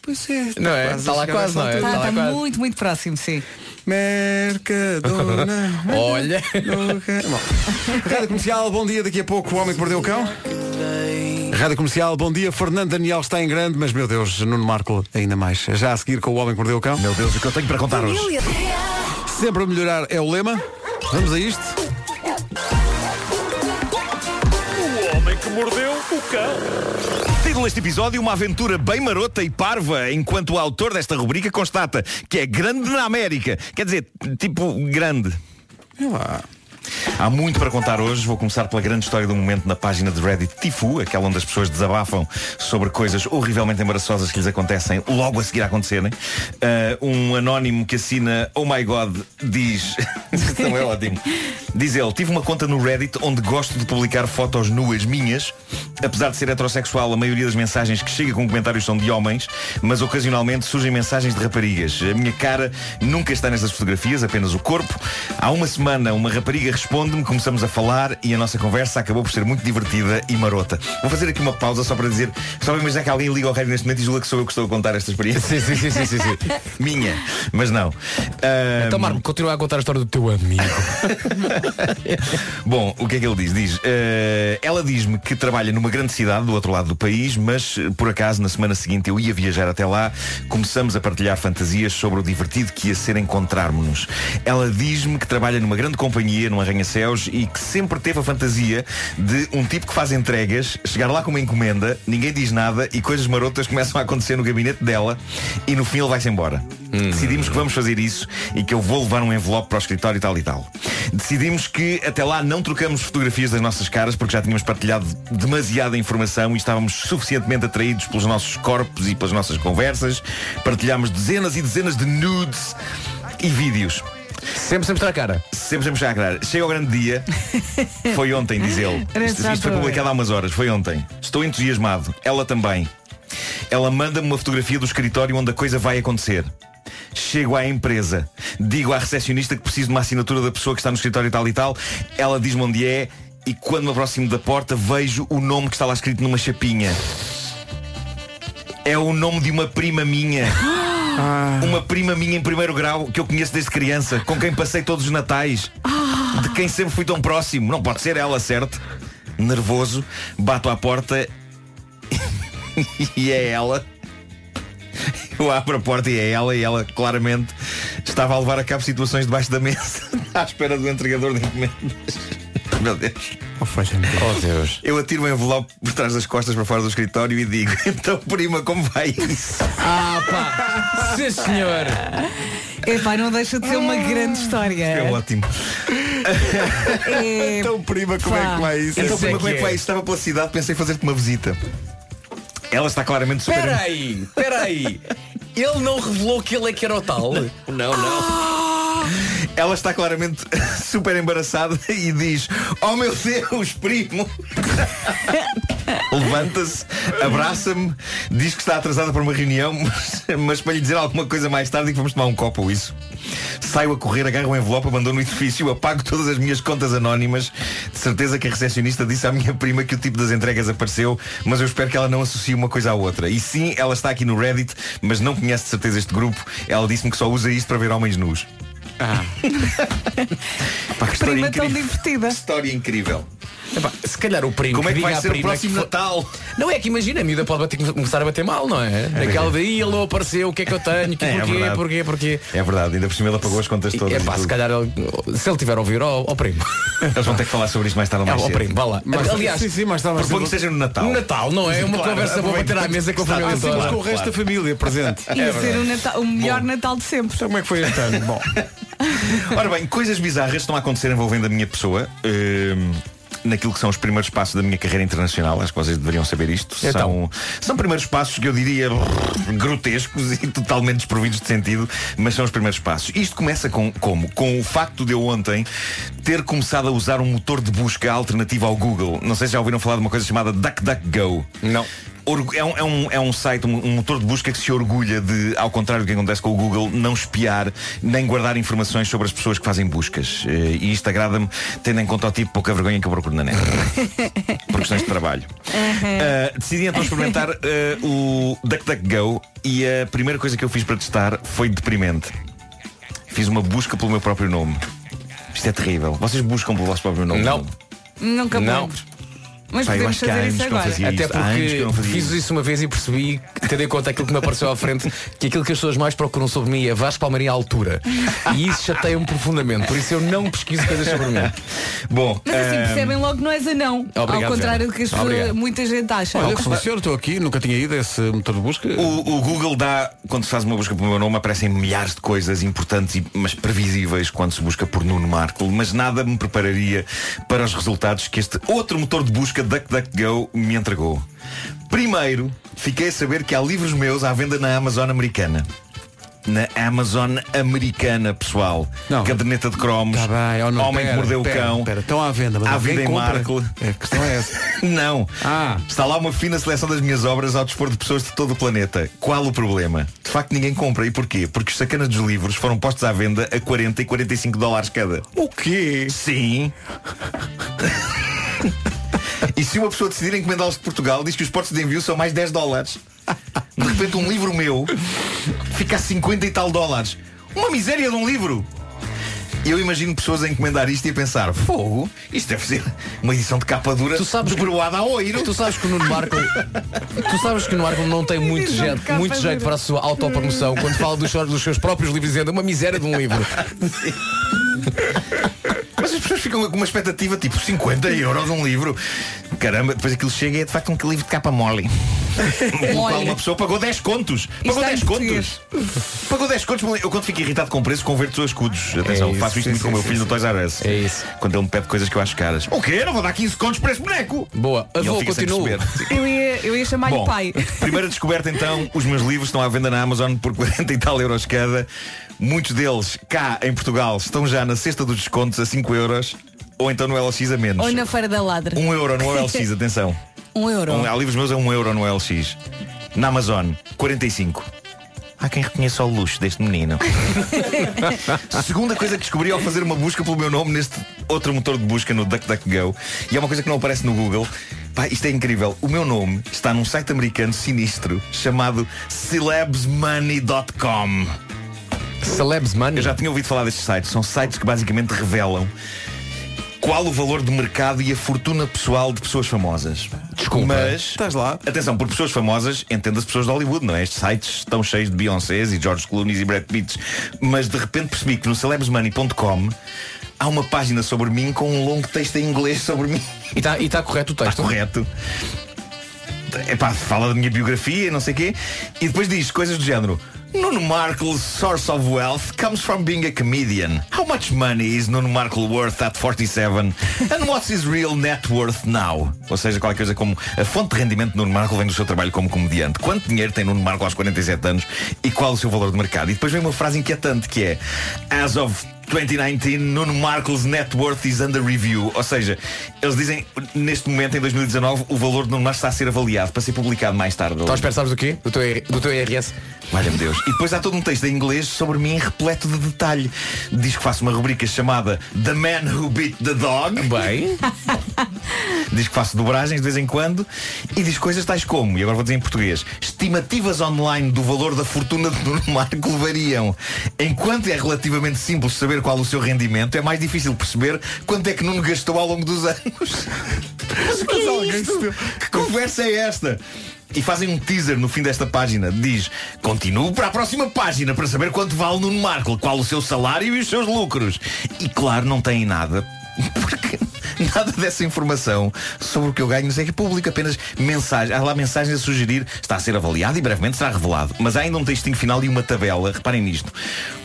Pois é. Não é? Está lá quase, não é? Está, Está está quase. muito, muito próximo, sim. Mercadona. Olha. Rádio Comercial, bom dia. Daqui a pouco o Homem que Mordeu o Cão. Rádio Comercial, bom dia. Fernando Daniel está em grande, mas meu Deus, Nuno Marco ainda mais. Já a seguir com o Homem que Mordeu o Cão. Meu Deus, o que eu tenho para contar hoje? Sempre a melhorar é o lema. Vamos a isto. Deste episódio, uma aventura bem marota e parva, enquanto o autor desta rubrica constata que é grande na América. Quer dizer, tipo, grande. É lá. Há muito para contar hoje. Vou começar pela grande história do momento na página de Reddit Tifu, aquela onde as pessoas desabafam sobre coisas horrivelmente embaraçosas que lhes acontecem logo a seguir a acontecerem. Ah, um anónimo que assina Oh my God diz. Não é ótimo. Diz ele, tive uma conta no Reddit onde gosto de publicar fotos nuas minhas. Apesar de ser heterossexual, a maioria das mensagens que chega com comentários são de homens, mas ocasionalmente surgem mensagens de raparigas. A minha cara nunca está nestas fotografias, apenas o corpo. Há uma semana, uma rapariga responde-me, começamos a falar e a nossa conversa acabou por ser muito divertida e marota. Vou fazer aqui uma pausa só para dizer, só para imaginar que alguém liga ao rádio neste momento e julga que sou eu que estou a contar esta experiência. Sim, sim, sim, sim, sim. Minha, mas não. Ah, Então, Marco, continua a contar a história do teu amigo. Bom, o que é que ele diz? Diz, eh, ela diz-me que trabalha numa grande cidade do outro lado do país, mas por acaso na semana seguinte eu ia viajar até lá, começamos a partilhar fantasias sobre o divertido que ia ser encontrarmos-nos. Ela diz-me que trabalha numa grande companhia, num arranha-céus, e que sempre teve a fantasia de um tipo que faz entregas, chegar lá com uma encomenda, ninguém diz nada e coisas marotas começam a acontecer no gabinete dela e no fim ele vai-se embora. Decidimos que vamos fazer isso e que eu vou levar um envelope para o escritório e tal e tal. Decidimos que até lá não trocamos fotografias das nossas caras porque já tínhamos partilhado demasiada informação e estávamos suficientemente atraídos pelos nossos corpos e pelas nossas conversas. Partilhámos dezenas e dezenas de nudes e vídeos. Sempre sem mostrar a cara. Sempre sem mostrar a cara. Chega ao grande dia. Foi ontem, diz ele. Isto, isto foi publicado há umas horas. Foi ontem. Estou entusiasmado. Ela também. Ela manda-me uma fotografia do escritório onde a coisa vai acontecer. Chego à empresa, digo à recepcionista que preciso de uma assinatura da pessoa que está no escritório e tal e tal. Ela diz-me onde é e quando me aproximo da porta vejo o nome que está lá escrito numa chapinha. É o nome de uma prima minha. Uma prima minha em primeiro grau que eu conheço desde criança, com quem passei todos os natais, de quem sempre fui tão próximo. Não pode ser ela, certo? Nervoso, bato à porta e é ela. Eu abro a porta e é ela e ela claramente estava a levar a cabo situações debaixo da mesa à espera do entregador de encomendas. Meu Deus. Oh Deus. Eu atiro o envelope por trás das costas para fora do escritório e digo, então prima, como vai isso? Ah pá, sim senhor. Epá, não deixa de ser uma grande história. É ótimo. É, Então, prima, como é que vai isso? Então, Isso é prima, como é que vai é. isso? Estava pela cidade, pensei em fazer-te uma visita. Ela está claramente super. Espera aí, espera aí. Ele não revelou que ele é que era o tal? Não, não. Ela está claramente super embaraçada e diz: Oh meu Deus, primo! Levanta-se, abraça-me, diz que está atrasada para uma reunião, mas, mas para lhe dizer alguma coisa mais tarde e que vamos tomar um copo ou isso. Saio a correr, agarro um envelope, abandono o edifício, apago todas as minhas contas anónimas. De certeza que a recepcionista disse à minha prima que o tipo das entregas apareceu, mas eu espero que ela não associe uma coisa à outra. E sim, ela está aqui no Reddit, mas não conhece de certeza este grupo. Ela disse-me que só usa isto para ver homens nus. Ah. Pá, que prima tão incrível. divertida. História incrível. Epá, se calhar o primo Como é que vai ser o próximo foi- Natal? Não é que imagina, a miúda pode bater- começar a bater mal, não é? Naquela daí ele não apareceu, o que é que eu tenho, que, É, é porquê, verdade. porquê, porquê. É verdade, ainda por cima ele apagou as contas todas. É pá, se calhar ele- se ele tiver a ouvir, ó ó primo. Eles vão ter que falar sobre isto mais tarde ou É, mais ó cedo. primo, vá lá. Mas- Aliás, sim, sim, mais tarde, Proponho que seja no Natal. no Natal, não é? Uma Claro, conversa boa bater à mesa com a família sim, mas toda. com o resto da família presente. Ia ser o, Natal- o melhor Natal de sempre. Então como é que foi este ano? Bom, Ora bem, coisas bizarras estão a acontecer envolvendo a minha pessoa. hum, naquilo que são os primeiros passos da minha carreira internacional, acho que vocês deveriam saber isto. Então. São, são primeiros passos que eu diria grotescos e totalmente desprovidos de sentido, mas são os primeiros passos. Isto começa com como? Com o facto de eu ontem ter começado a usar um motor de busca alternativo ao Google. Não sei se já ouviram falar de uma coisa chamada DuckDuckGo. Não. É um, é, um, é um site, um, um motor de busca que se orgulha de, ao contrário do que acontece com o Google, não espiar nem guardar informações sobre as pessoas que fazem buscas. Eh, E isto agrada-me, tendo em conta o tipo pouca vergonha que eu procuro na net. Por questões de trabalho. Uh, decidi então experimentar uh, o DuckDuckGo e a primeira coisa que eu fiz para testar foi deprimente. Fiz uma busca pelo meu próprio nome. Isto é terrível. Vocês buscam pelo vosso próprio nome? Não. Nunca Não. Mas eu podemos fazer isso agora. Até porque fiz isso uma vez e percebi, tendo em conta aquilo que me apareceu à frente, que aquilo que as pessoas mais procuram sobre mim é Vasco Palmeirinho à altura. E isso chateia-me profundamente. Por isso eu não pesquiso coisas sobre mim. Bom, Mas assim uh, percebem logo que não és anão. Obrigado, ao contrário do que as pessoas- muita gente acha. olha que funciona, estou aqui, nunca tinha ido a esse motor de busca. O, o Google dá, quando se faz uma busca pelo meu nome, aparecem milhares de coisas importantes, e- mas previsíveis quando se busca por Nuno Marco. Mas nada me prepararia para os resultados que este outro motor de busca, DuckDuckGo, me entregou. Primeiro, fiquei a saber que há livros meus à venda na Amazon americana. Na Amazon americana, pessoal. Não. Caderneta de cromos. Tá bem, oh, não, Homem pera, que mordeu pera, o cão. pera, estão à venda, mas à vida em? Marco. A questão é essa. Não. Ah. Está lá uma fina seleção das minhas obras ao dispor de pessoas de todo o planeta. Qual o problema? De facto ninguém compra. E porquê? Porque os sacanas dos livros foram postos à venda a 40 e 45 dólares cada. O quê? Sim. e se uma pessoa decidir encomendá-los de Portugal, diz que os portos de envio são mais 10 dólares. De repente um livro meu fica a 50 e tal dólares. Uma miséria de um livro. Eu imagino pessoas a encomendar isto e a pensar, fogo, isto deve ser uma edição de capa dura Tu sabes broada a oiro. Tu sabes que o Nuno Marco Tu sabes que o Nuno Marco não tem muito jeito, muito jeito para a sua autopromoção quando fala dos, seus- dos seus próprios livros dizendo uma miséria de um livro. Mas as pessoas ficam com uma expectativa tipo 50 euros um livro. Caramba, depois aquilo chega e é de facto um livro de capa mole. Qual uma pessoa pagou 10 contos. Pagou está em 10 contos. Pagou 10 contos. Eu quando fico irritado com o preço, converto os escudos. Atenção, É isso, faço isto muito com o meu filho no. Toys R Us. É isso. Quando ele me pede coisas que eu acho caras. O quê? Não vou dar 15 contos para este boneco. Boa, avô, continuo. Eu ia, eu ia chamar-lhe pai. primeira descoberta então, os meus livros estão à venda na Amazon por 40 e tal euros cada. Muitos deles, cá em Portugal, estão já na cesta dos descontos a 5 euros ou então no LX a menos. Ou na Feira da Ladra. 1 euro no LX, atenção. Um euro. Um, há livros meus a 1 euro no LX. Na Amazon, 45. Há quem reconheça o luxo deste menino. Segunda coisa que descobri ao fazer uma busca pelo meu nome neste outro motor de busca no DuckDuckGo, e é uma coisa que não aparece no Google. Pá, isto é incrível. O meu nome está num site americano sinistro chamado celebsmoney.com. Celebs Money. Eu já tinha ouvido falar destes sites. São sites que basicamente revelam qual o valor de mercado e a fortuna pessoal de pessoas famosas. Desculpa. Mas, Estás lá? atenção, por pessoas famosas, entenda-se pessoas de Hollywood, não é? Estes sites estão cheios de Beyoncés e George Clooney e Brad Pitts. Mas de repente percebi que no celebsmoney.com há uma página sobre mim com um longo texto em inglês sobre mim. E está tá correto o Está texto. correto. Epá, fala da minha biografia, não sei o quê, e depois diz coisas do género. Nuno Markle's source of wealth comes from being a comedian. How much money is Nuno Markle worth at 47? And what's his real net worth now? Ou seja, qualquer coisa como a fonte de rendimento de Nuno Markle vem do seu trabalho como comediante. Quanto dinheiro tem Nuno Markle aos 47 anos e qual o seu valor de mercado? E depois vem uma frase inquietante que é As of 2019, Nuno Marcos net worth is under review. Ou seja, eles dizem, neste momento, em 2019, o valor de Nuno Marcos está a ser avaliado para ser publicado mais tarde. Estás a espera, sabes do quê? Do teu, do teu IRS? Valha-me Deus. E depois há todo um texto em inglês sobre mim repleto de detalhe. Diz que faço uma rubrica chamada The Man Who Beat the Dog. Bem. diz que faço dobragens de vez em quando e diz coisas tais como, e agora vou dizer em português, estimativas online do valor da fortuna de Nuno Marco variam. Enquanto é relativamente simples saber qual o seu rendimento, é mais difícil perceber quanto é que Nuno gastou ao longo dos anos. Que, é que conversa é esta? E fazem um teaser no fim desta página. Diz, continuo para a próxima página para saber quanto vale Nuno Marco, qual o seu salário e os seus lucros. E claro, não têm nada. Porque nada dessa informação sobre o que eu ganho no Zé Público, apenas mensagens. Há lá mensagens a sugerir, está a ser avaliado e brevemente será revelado. Mas há ainda um textinho final e uma tabela. Reparem nisto.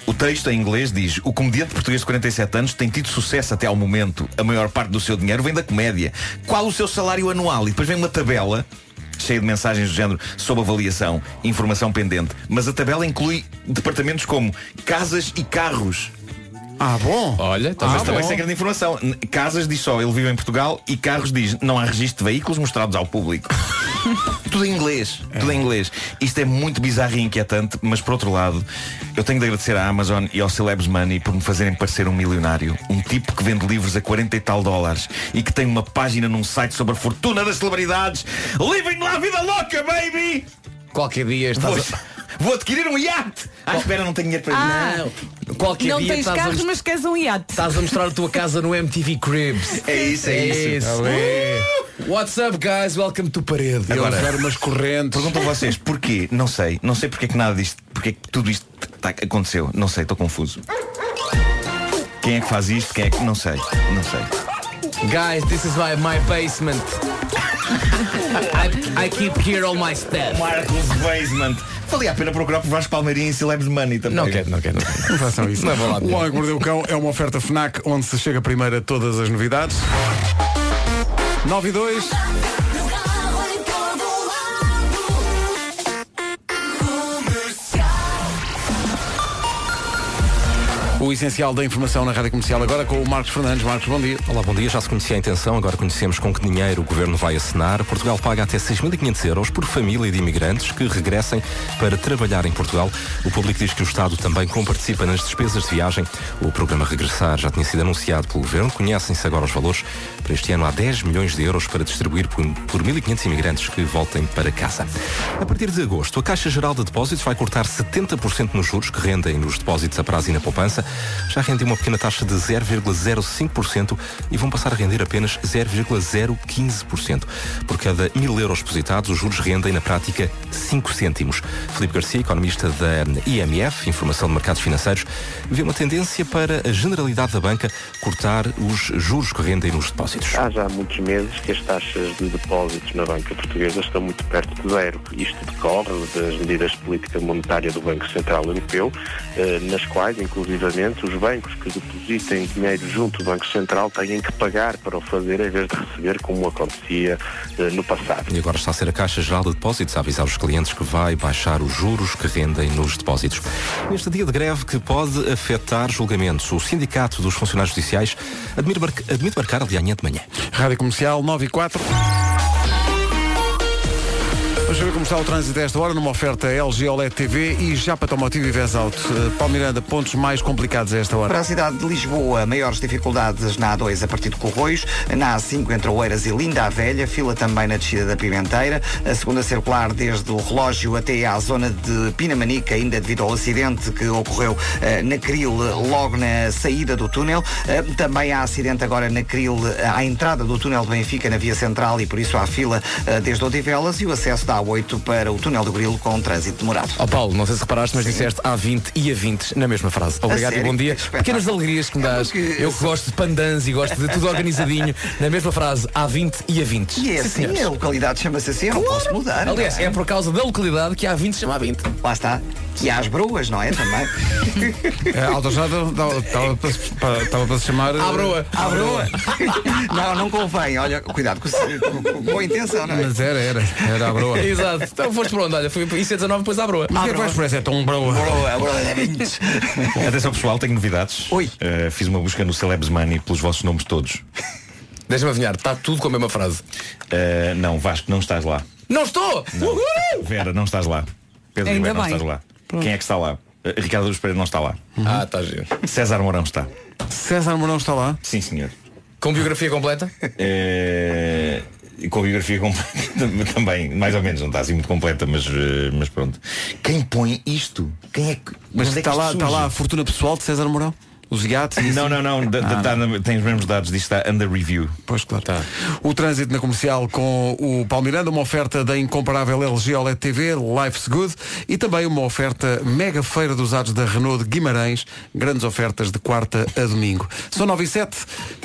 O texto em inglês diz O comediante português de 47 anos tem tido sucesso até ao momento. A maior parte do seu dinheiro vem da comédia. Qual o seu salário anual? E depois vem uma tabela cheia de mensagens do género sob avaliação, informação pendente. Mas a tabela inclui departamentos como casas e carros. Ah, bom. Olha, Mas ah, também bom. sem grande informação. Casas diz só, ele vive em Portugal e carros diz, não há registro de veículos mostrados ao público. tudo em inglês, tudo em inglês. Isto é muito bizarro e inquietante, mas por outro lado, eu tenho de agradecer à Amazon e ao Celebs Money por me fazerem parecer um milionário. Um tipo que vende livros a 40 e tal dólares e que tem uma página num site sobre a fortuna das celebridades. Living lá a vida louca, baby! Qualquer dia estás Vou, vou adquirir um iate! Ah, espera, não tenho dinheiro para Ah. isso. Não. Qualquer não dia tens estás carros, mas queres um iate. Estás a mostrar a tua casa no MTV Cribs. É isso, é isso. What's up, guys? Welcome to Parede. Agora- deram umas correntes. Pergunto a vocês, porquê? Não sei. Não sei porque é que nada disto, porque é que tudo isto tá- aconteceu. Não sei, estou confuso. Quem é que faz isto? Quem é que. Não sei. Não sei. Guys, this is my, my basement. I, I keep here all my stuff. Marcos Basement. Valia a pena procurar por Vasco Palmeirinho e Celebs Money também. Não quero, não quero. Não, quero. Não façam isso. Não vou lá o Homem que Mordeu o Cão é uma oferta FNAC onde se chega primeiro a todas as novidades. 9 e 2. O essencial da informação na Rádio Comercial agora com o Marcos Fernandes. Marcos, bom dia. Olá, bom dia. Já se conhecia a intenção, agora conhecemos com que dinheiro o Governo vai assinar. Portugal paga até 6.500 euros por família de imigrantes que regressem para trabalhar em Portugal. O público diz que o Estado também comparticipa nas despesas de viagem. O programa Regressar já tinha sido anunciado pelo Governo. Conhecem-se agora os valores. Para este ano há 10 milhões de euros para distribuir por, por 1.500 imigrantes que voltem para casa. A partir de agosto, a Caixa Geral de Depósitos vai cortar 70% nos juros que rendem nos depósitos a prazo e na poupança. Já rendem uma pequena taxa de 0,05% e vão passar a render apenas 0,015%. Por cada mil euros depositados, os juros rendem na prática 5 cêntimos. Filipe Garcia, economista da IMF, Informação de Mercados Financeiros, vê uma tendência para a generalidade da banca cortar os juros que rendem nos depósitos. Há já muitos meses que as taxas de depósitos na banca portuguesa estão muito perto de zero. Isto decorre das medidas de política monetária do Banco Central Europeu, eh, nas quais, inclusivamente, os bancos que depositem dinheiro junto do Banco Central têm que pagar para o fazer em vez de receber como acontecia eh, no passado. E agora está a ser a Caixa Geral de Depósitos a avisar os clientes que vai baixar os juros que rendem nos depósitos. Neste dia de greve que pode afetar julgamentos, o Sindicato dos Funcionários Judiciais admite, mar- admite marcar a de amanhã de manhã. Rádio Comercial 9 e 4. Vamos ver como está o trânsito a esta hora numa oferta LG OLED TV e Japa Automotivo e Vesauto. Uh, Paulo Miranda, pontos mais complicados a esta Para hora. a cidade de Lisboa, maiores dificuldades na A2 a partir de Corroios, na A5 entre Oeiras e Linda a Velha, fila também na descida da Pimenteira, a segunda circular desde o relógio até à zona de Pinamanica, ainda devido ao acidente que ocorreu eh, na Cril logo na saída do túnel. Eh, também há acidente agora na Cril eh, à entrada do túnel de Benfica na via central e por isso há fila eh, desde Odivelas e o acesso da A8 para o túnel do Grilo com trânsito demorado. Ó Paulo, não sei se reparaste, mas disseste A20 e A20 na mesma frase. Obrigado e bom dia. Pequenas alegrias que me dás. Eu que gosto de pandãs e gosto de tudo organizadinho. Na mesma frase, A20 e A20. E é Sim, assim, senhores. a localidade chama-se assim, eu não posso mudar. Aliás, não é por causa da localidade que a A20 se chama A20. Lá está. E às broas, não é? Também. É, A autostrada estava para, estava para se chamar. À broa. À broa. Não, não convém. Olha, cuidado com, com, com boa intenção, não é? Mas era, era. Era a broa. Exato. Então foste para onde? Olha, fui para IC19, depois à broa. Mas que é que vais por essa? É tão broa. Broa, broa de vinhos. Atenção pessoal, tenho novidades. Oi. Uh, fiz uma busca no Celebs Money pelos vossos nomes todos. Deixa-me adivinhar, está tudo com a mesma frase. Uh, não, Vasco, não estás lá. Não estou! Uhul! Vera, não estás lá. Pedro Ainda Ribeiro, não bem. estás lá. Quem é que está lá? Uh, Ricardo Luz Pereira não está lá. Ah, está giro. César Mourão está. César Mourão está lá. Sim, senhor. Com biografia completa? Eh, e com a biografia completa também, mais ou menos, não está assim muito completa, mas, eh, mas pronto. Quem põe isto? Quem é que. Mas onde é que está lá, está lá a fortuna pessoal de César Mourão? Os iates? Não, não, não, da- da- Ah, tá na- tem os mesmos dados, disto está under review. Pois claro. O trânsito na comercial com o Palmiranda, uma oferta da incomparável LG OLED TV, Life's Good, e também uma oferta mega feira dos usados da Renault de Guimarães, grandes ofertas de quarta a domingo. São 9 e 7,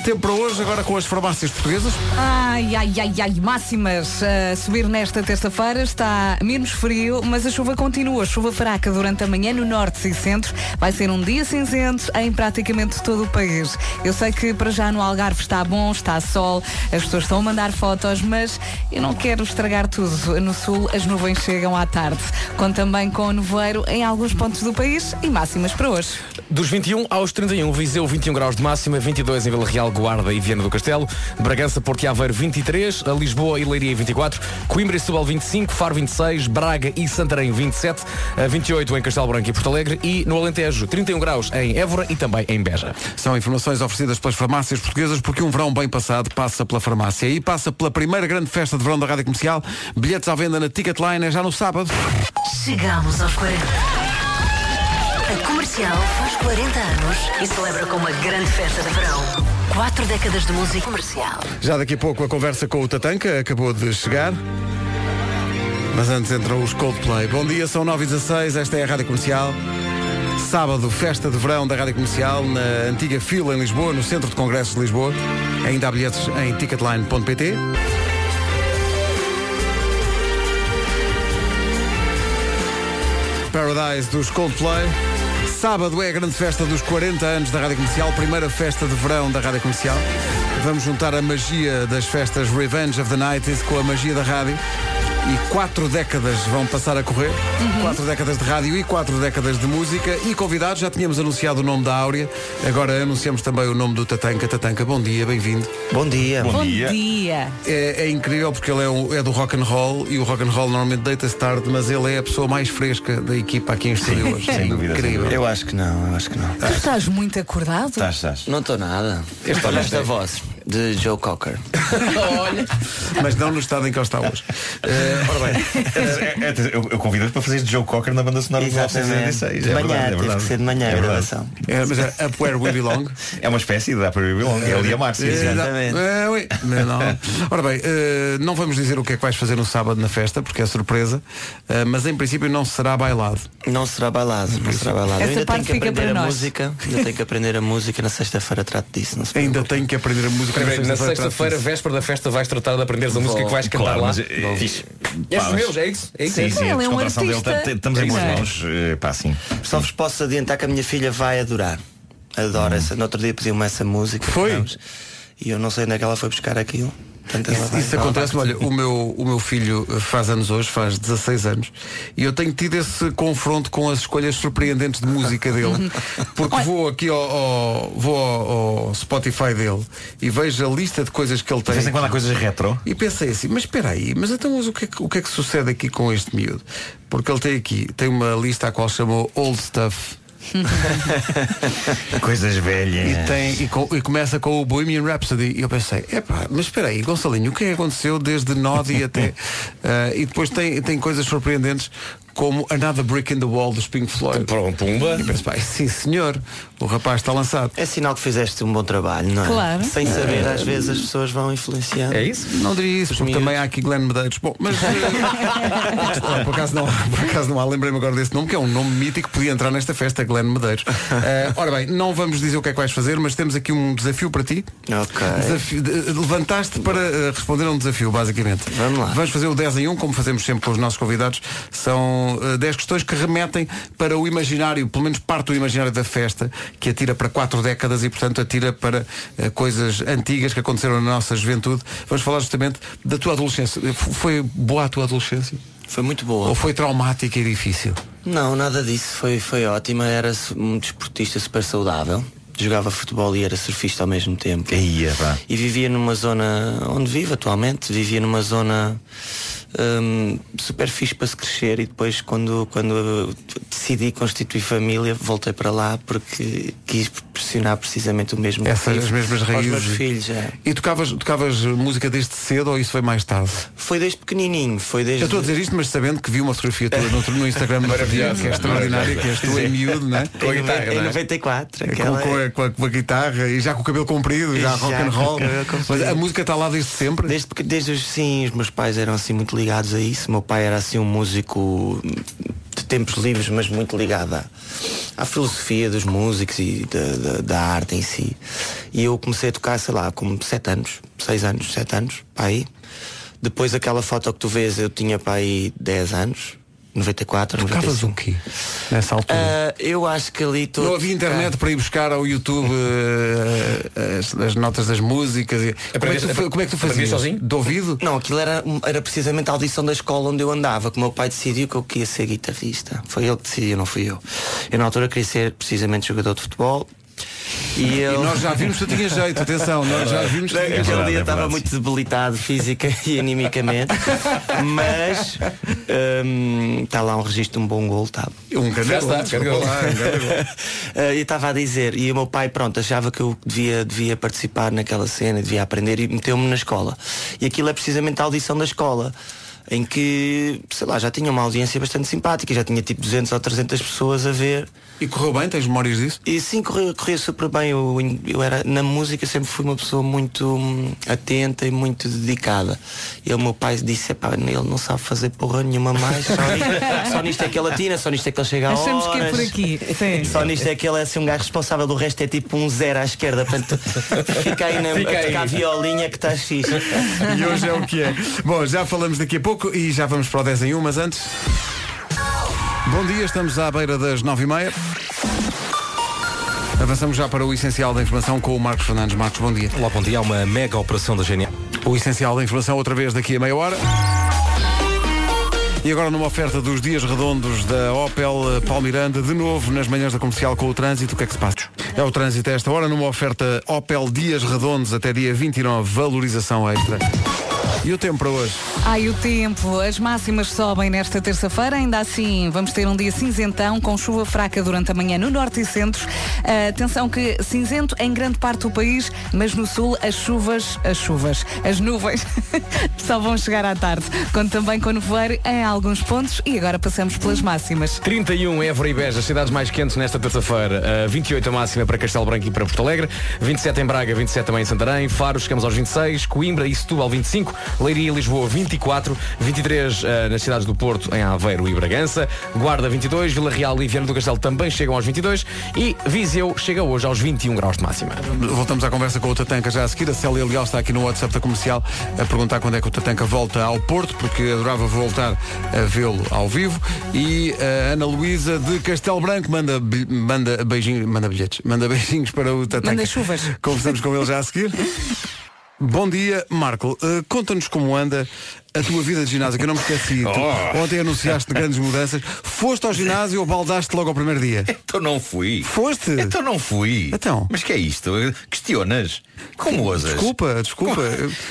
tempo para hoje, agora com as farmácias portuguesas. Ai, ai, ai, ai, máximas a subir nesta terça-feira, está menos frio, mas a chuva continua, chuva fraca durante a manhã no norte e centro. Vai ser um dia cinzento em praticamente todo o país. Eu sei que para já no Algarve está bom, está sol, as pessoas estão a mandar fotos, mas eu não quero estragar tudo. No sul as nuvens chegam à tarde, conto também com nevoeiro em alguns pontos do país e máximas para hoje. Dos 21 aos 31, Viseu 21 graus de máxima, 22 em Vila Real, Guarda e Viana do Castelo, Bragança, Porto e Aveiro 23, a Lisboa e Leiria 24, Coimbra e Setúbal 25, Faro 26, Braga e Santarém 27, a 28 em Castelo Branco e Porto Alegre e no Alentejo 31 graus em Évora e também em Beja. São informações oferecidas pelas farmácias portuguesas porque um verão bem passado passa pela farmácia e passa pela primeira grande festa de verão da Rádio Comercial. Bilhetes à venda na Ticketline é já no sábado. Chegamos aos 40. A comercial faz 40 anos e celebra com uma grande festa de verão. Quatro décadas de música comercial. Já daqui a pouco a conversa com o Tatanka acabou de chegar. Mas antes entram os Coldplay. Bom dia, são 9 e 16 esta é a Rádio Comercial. Sábado, festa de verão da Rádio Comercial, na antiga fila em Lisboa, no Centro de Congressos de Lisboa. Ainda há bilhetes em ticketline.pt. Paradise dos Coldplay. Sábado é a grande festa dos 40 anos da Rádio Comercial, primeira festa de verão da Rádio Comercial. Vamos juntar a magia das festas Revenge of the Night com a magia da rádio. E quatro décadas vão passar a correr. Quatro décadas de rádio e quatro décadas de música. E convidados, já tínhamos anunciado o nome da Áurea. Agora anunciamos também o nome do Tatanka. Tatanka, bom dia, bem-vindo. Bom dia. Bom dia. É, é incrível porque ele é, um- é do rock and roll e o rock and roll normalmente deita-se tarde, mas ele é a pessoa mais fresca da equipa aqui em estúdio hoje. sem dúvida, Incrível. Eu acho que não, eu acho que não. Tu estás muito acordado? Estás, estás. Não estou nada. Olha esta tem. voz de Joe Cocker. Olha, Mas não no estado em que ele está hoje. Eh, ora bem, É, é, Eu, eu convido-te para fazer de Joe Cocker na banda sonora de Exatamente. 1996. De É manhã, verdade, é teve verdade. que ser de manhã a É verdade. gravação. é, mas é Up Where We Belong. É uma espécie de Upper Belong. É ali a Márcia. Exatamente. É, ui. Mas não. Ora bem, eh, não vamos dizer o que é que vais fazer no sábado na festa, porque é surpresa, eh, mas em princípio não será bailado. Não será bailado, não será bailado. Essa Eu ainda parte tenho que fica aprender para a nós. música. Ainda tenho que aprender a música. Na sexta-feira trato disso. Não Ainda tenho que aprender a música. Espera aí, na sexta-feira, véspera da festa, vais tratar de aprenderes a música que vais cantar Claro, lá. mas, eh, fixe. És Pá, dos mas- meus, é isso? É isso? Sim, sim, Ele a é um descontração dele. artista. Estamos em boas É. mãos. eh, Pá, sim. Só vos posso adiantar que a minha filha vai adorar. Adora essa. No outro dia pediu-me essa música. Foi? E eu não sei onde é que ela foi buscar aquilo. Portanto, Isso, isso acontece, olha, o meu, o meu filho faz anos hoje, faz 16 anos, e eu tenho tido esse confronto com as escolhas surpreendentes de música dele, porque vou aqui ao, ao- vou ao, ao Spotify dele e vejo a lista de coisas que ele De tem. vez em quando há coisas retro. E pensei assim, mas espera aí, mas então mas o, que é que, o que é que sucede aqui com este miúdo? Porque ele tem aqui, tem uma lista a qual chamou Old Stuff. Coisas velhas. E, tem, e, com- e começa com o Bohemian Rhapsody. E eu pensei, epá, mas espera aí, Gonçalinho, o que é que aconteceu desde Nodi até. Ah, e depois tem, tem coisas surpreendentes como Another Brick in the Wall dos Pink Floyd. Pumba. E penso, sim senhor, o rapaz está lançado. É sinal que fizeste um bom trabalho, não é? Claro. Sem saber, às vezes as pessoas vão influenciando. É isso? Não diria isso, Os porque miúdos. também há aqui Glenn Medeiros. Bom, mas eh, por, acaso não, por acaso não há, lembrei-me agora desse nome, que é um nome mítico que podia entrar nesta festa, Glenn Medeiros. Eh, ora bem, não vamos dizer o que é que vais fazer, mas temos aqui um desafio para ti. Ok. Desafio- de- Levantaste para eh, responder a um desafio, basicamente. Vamos lá. Vamos fazer o 10 em 1, como fazemos sempre com os nossos convidados. São São eh, 10 questões que remetem para o imaginário, pelo menos parte do imaginário da festa, que atira para quatro décadas e, portanto, atira para eh, coisas antigas que aconteceram na nossa juventude. Vamos falar justamente da tua adolescência. F- Foi boa a tua adolescência? Foi muito boa. Ou foi traumática e difícil? Não, nada disso. Foi, foi ótima. Era um desportista super saudável. Jogava futebol e era surfista ao mesmo tempo. Ia, pá. E vivia numa zona onde vivo atualmente. Vivia numa zona hum, super fixe para se crescer e depois quando, quando eu decidi constituir família voltei para lá porque quis proporcionar precisamente o mesmo Essas as mesmas aos raízes. meus filhos. é. E tocavas, tocavas música desde cedo ou isso foi mais tarde? Foi desde pequenininho. Foi desde... Eu estou a dizer isto, mas sabendo que vi uma fotografia tua no, no Instagram no dia, que é extraordinária, que és tu em miúdo, não é? Em, em 94. Com, aquela- com a, com a- com a guitarra e já com o cabelo comprido, já, Já rock and com roll. Mas a música está lá desde sempre. Desde, desde os, sim, os meus pais eram assim muito ligados a isso. Meu pai era assim um músico de tempos livres, mas muito ligado à, à filosofia dos músicos e da, da- da arte em si. E eu comecei a tocar, sei lá, com 7 anos, 6 anos, 7 anos, para aí. Depois aquela foto que tu vês, eu tinha para aí 10 anos, 94, Tocavas 95. o quê? Nessa altura? Ah, eu acho que ali estou. Não havia internet para ir buscar ao YouTube eh, as, as notas das músicas. e- Como é, que tu, como é que tu fazias? De ouvido? Não, aquilo era, era precisamente a audição da escola onde eu andava, que o meu pai decidiu que eu queria ser guitarrista. Foi ele que decidiu, não fui eu. Eu na altura queria ser precisamente jogador de futebol. E, eu... E nós já vimos que tu tinhas jeito, atenção, nós já vimos que tu Naquele jeito. dia estava muito debilitado física e animicamente, mas hum, está lá um registro de um bom gol, tá. Um grande Já gol, está, um e estava a dizer, e o meu pai, pronto, achava que eu devia, devia participar naquela cena, devia aprender e meteu-me na escola. E aquilo é precisamente a audição da escola. Em que, sei lá, já tinha uma audiência bastante simpática, já tinha tipo 200 ou 300 pessoas a ver. E correu bem? Tens memórias disso? E sim, corria, corria super bem. Eu, eu era, na música sempre fui uma pessoa muito hum, atenta e muito dedicada. E o meu pai disse, "Epá, ele não sabe fazer porra nenhuma mais, só, nisto- só nisto é que ele atina, só nisto é que ele chega a Achamos que é por horas." aqui. Sim. Só nisto é que ele é assim um gajo responsável, do resto é tipo um zero à esquerda. Portanto, fica aí na, Fica a aí. tocar violinha que estás fixe. E hoje é o que é. Bom, já falamos daqui a pouco e já vamos para o 10 em 1, mas antes. Bom dia, estamos à beira das 9h30. Avançamos já para o essencial da informação com o Marcos Fernandes. Marcos, bom dia. Olá, bom dia. Há uma mega operação da GNR. O essencial da informação outra vez daqui a meia hora. E agora numa oferta dos dias redondos da Opel eh, Paulo Miranda, de novo nas manhãs da comercial com o trânsito, o que é que se passa? É o trânsito a esta hora, numa oferta Opel Dias Redondos até dia 29, valorização extra. E o tempo para hoje? Ai, o tempo. As máximas sobem nesta terça-feira. Ainda assim, vamos ter um dia cinzentão, com chuva fraca durante a manhã no norte e centro. Ah, atenção que cinzento em grande parte do país, mas no sul as chuvas, as chuvas, as nuvens só vão chegar à tarde. Conto também com nevoeiro em alguns pontos e agora passamos pelas máximas. 31 Évora e Beja, as cidades mais quentes nesta terça-feira. Uh, 28 a máxima para Castelo Branco e para Porto Alegre. 27 em Braga, 27 também em Santarém. Faro, chegamos aos 26. Coimbra e Setúbal, 25. Leiria e Lisboa, 24. 23 uh, nas cidades do Porto, em Aveiro e Bragança. Guarda, 22. Vila Real e Viana do Castelo também chegam aos 22. E Viseu chega hoje aos 21 graus de máxima. Voltamos à conversa com o Tatanca já a seguir. A Célia Leal está aqui no WhatsApp da comercial a perguntar quando é que o Tatanca volta ao Porto, porque adorava voltar a vê-lo ao vivo. E a Ana Luísa de Castelo Branco manda, manda beijinhos, manda bilhetes, manda beijinhos para o Tatanca. Manda chuvas. Conversamos com ele já a seguir. Bom dia, Marco. Uh, Conta-nos como anda a tua vida de ginásio, que eu não me esqueci. Oh. Ontem anunciaste grandes mudanças. Foste ao ginásio ou baldaste logo ao primeiro dia? Então não fui. Foste? Então não fui. Então. Mas que é isto? Questionas? Como ousas? Desculpa, desculpa.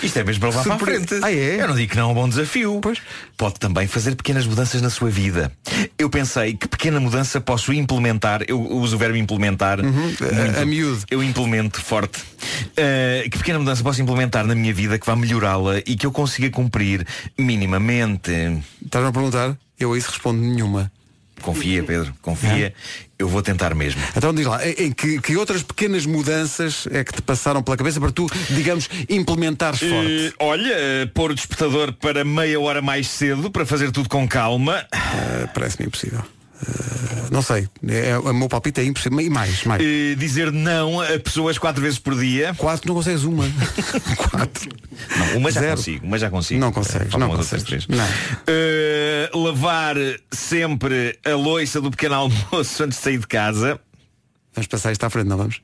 Isto é mesmo para levar para a frente. Ah, é? Eu não digo que não é um bom desafio. Pois. Pode também fazer pequenas mudanças na sua vida. Eu pensei que pequena mudança posso implementar. Eu uso o verbo implementar. muito. a- a miúdo. Eu implemento forte. Uh, que pequena mudança posso implementar na minha vida que vá melhorá-la e que eu consiga cumprir minimamente. Estás-me a perguntar? Eu a isso respondo nenhuma. Confia, Pedro, confia. Eu vou tentar mesmo. Então diz lá, em que, que outras pequenas mudanças é que te passaram pela cabeça para tu, digamos, implementares forte? Eh, olha, eh, pôr o despertador para meia hora mais cedo para fazer tudo com calma. Eh, Parece-me impossível. Eh, não sei. É, o meu palpite é impossível. E mais, mais. Eh, dizer não a pessoas quatro vezes por dia. Quatro não consegues uma. quatro. Não, uma já Zero. consigo, uma já consigo. Não consegues, Faltam não consegues. três. Não. Eh, lavar sempre a loiça do pequeno almoço antes de sair de casa. Vamos passar isto à frente, não vamos?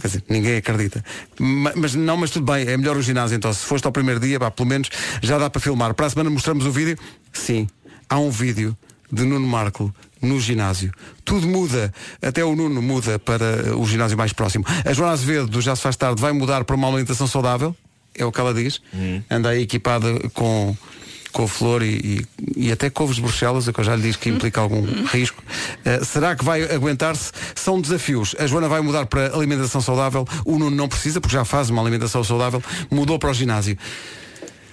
Quer dizer, ninguém acredita. Ma- Mas, não, mas tudo bem, é melhor o ginásio então. Se foste ao primeiro dia, pá, pelo menos já dá para filmar. Para a semana mostramos o vídeo? Sim, há um vídeo de Nuno Marco no ginásio. Tudo muda, até o Nuno muda para o ginásio mais próximo. A Joana Azevedo, do Já se faz tarde, vai mudar para uma alimentação saudável, é o que ela diz. Anda aí equipada com com flor e, e, e até couves de Bruxelas, o que eu já lhe disse que implica algum risco. Uh, será que vai aguentar-se? São desafios. A Joana vai mudar para alimentação saudável, o Nuno não precisa, porque já faz uma alimentação saudável, mudou para o ginásio.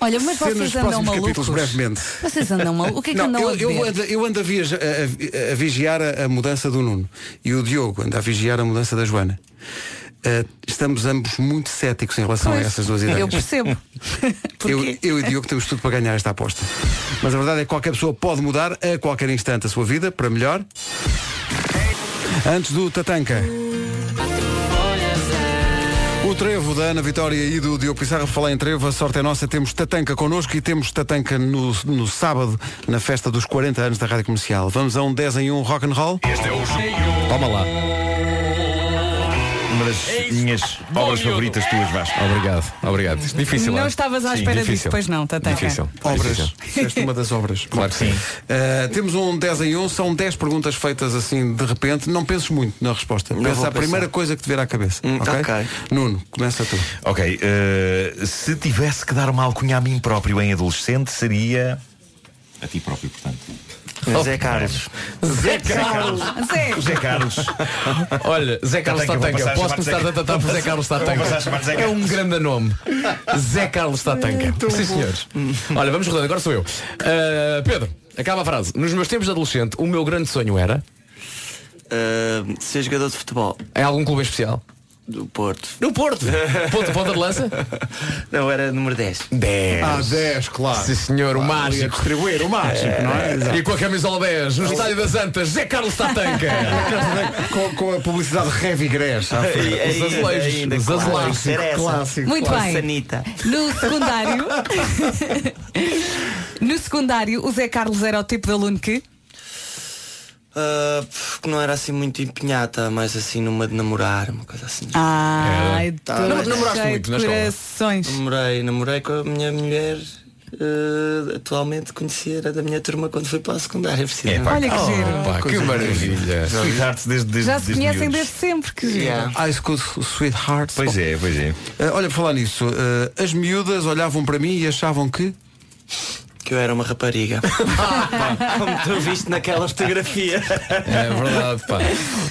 Olha, mas Ser vocês andam capítulos, malucos. brevemente. Vocês andam malucos. O que é que Não, andam eu, a eu ando, eu ando a, viaja- a- a- a vigiar a, a mudança do Nuno e o Diogo anda a vigiar a mudança da Joana. Uh, estamos ambos muito céticos em relação a Pois, essas duas ideias. Eu percebo. Eu, eu e Diogo temos tudo para ganhar esta aposta. Mas a verdade é que qualquer pessoa pode mudar a qualquer instante a sua vida para melhor. Antes do Tatanca. Trevo da Ana Vitória e do Diogo Pissarra, falar em trevo, a sorte é nossa, temos Tatanca connosco e temos Tatanca no, no sábado, na festa dos 40 anos da Rádio Comercial. Vamos a um 10 em 1 rock and roll? Este é o Toma lá. Uma das minhas obras favoritas tuas, Vasco. Obrigado, obrigado. É Difícil, não é? estavas à Sim, espera disso, difícil. pois não, Tatanca. Difícil. Obras. Difícil. Uma das obras. Claro que sim. Uh, temos um 10 em 1, são 10 perguntas feitas assim de repente. Não penses muito na resposta. Não Pensa a primeira coisa que te vier à cabeça. Hum, ok? ok. Nuno, começa tu. Ok, eh, se tivesse que dar uma alcunha a mim próprio em adolescente, seria. A ti próprio, portanto. Zé Carlos. Zé Carlos. Zé. Zé Carlos. Olha, Zé Carlos Tatanca, Posso começar a tratar por Zé Carlos Tatanca. É um grande nome. Zé Carlos Tatanca. Sim, senhores. Olha, vamos rodando, agora sou eu. Uh, Pedro, acaba a frase. Nos meus tempos de adolescente, o meu grande sonho era. Uh, ser jogador de futebol. Em algum clube especial? Do Porto. No Porto! Ponto, ponta de lança? Não, era número 10. 10. Ah, 10, claro. Sim, senhor, o mágico. distribuir o mágico, não é? Exato. E com a camisola 10, no estádio das Antas, Zé Carlos Tatanca. com, com a publicidade Revigrés. à frente. Os azulejos, ainda, os azulejos. Clássico. Muito bem. Sanita. No secundário. no secundário, o Zé Carlos era o tipo de aluno que. Uh, que não era assim muito empenhada, mais assim numa de namorar, uma coisa assim. Ai, Tá. todo Nam- namoraste muito de na escola? corações. Namorei, namorei com a minha mulher. uh, atualmente conheci era da minha turma quando fui para a secundária. precisamente. Olha que giro. Pá, que maravilha. Sweethearts desde, desde, Já se desde conhecem desde sempre, que giro. Yeah. High School Sweetheart. Pois é, pois é. Uh, olha, por falar nisso, uh, as miúdas olhavam para mim e achavam que. Que eu era uma rapariga. Como tu viste naquela fotografia. É verdade, pá.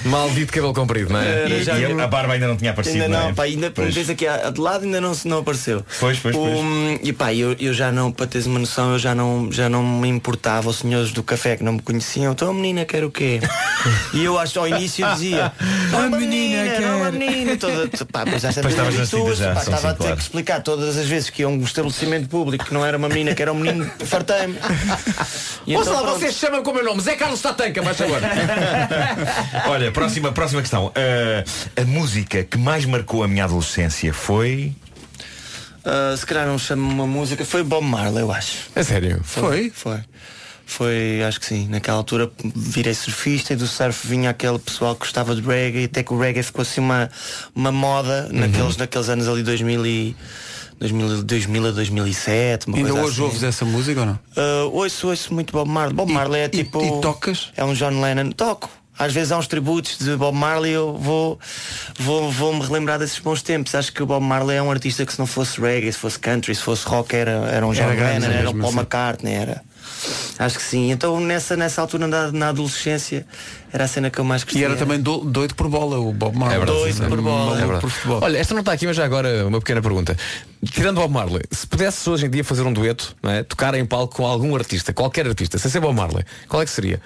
Maldito cabelo comprido, não é? E, e a barba ainda não tinha aparecido. Ainda não, é? pá, ainda Pois. vês aqui a- de lado ainda não, se- não apareceu. Pois, pois, pois. Um, e pá, eu, eu já não, para teres uma noção, eu já não, já não me importava, os senhores do café que não me conheciam, então a menina quer o quê? e eu acho ao início dizia, A "Uma menina quer." não, a menina, toda, pá, pois pá, sim, estava a ter que explicar todas as vezes que ia a um estabelecimento público que não era uma menina, que era um menino, fartei-me. Ouça então, lá, pronto. vocês chamam com o meu nome, Zé Carlos Tatanca, vai agora. Olha, próxima, próxima questão. Uh, a música que mais marcou a minha adolescência foi. Ah, se calhar não chamo uma música, foi Bob Marley, eu acho. É sério? Foi? Foi. Foi, acho que sim. Naquela altura virei surfista e do surf vinha aquele pessoal que gostava de reggae, até que o reggae ficou assim uma, uma moda Uhum. naqueles, naqueles anos ali 2000, e, 2000, 2000 a 2007. Uma Ainda hoje assim. ouves essa música ou não? Ah, ouço, ouço muito Bob Marley. Bob Marley é e- tipo. e tocas? É um John Lennon. Toco. Às vezes há uns tributos de Bob Marley eu vou, vou, vou me relembrar desses bons tempos. Acho que o Bob Marley é um artista que se não fosse reggae, se fosse country, se fosse rock era, era um John Era Lennon, era o Paul assim. McCartney, era. Acho que sim. Então nessa, nessa altura na, na adolescência era a cena que eu mais E gostava. era também do- doido por bola, o Bob Marley. É verdade, Doido sim, sim. por bola. É por futebol. Olha, esta não está aqui, mas já agora uma pequena pergunta. Tirando Bob Marley, se pudesses hoje em dia fazer um dueto, não é? tocar em palco com algum artista, qualquer artista, sem ser Bob Marley, qual é que seria?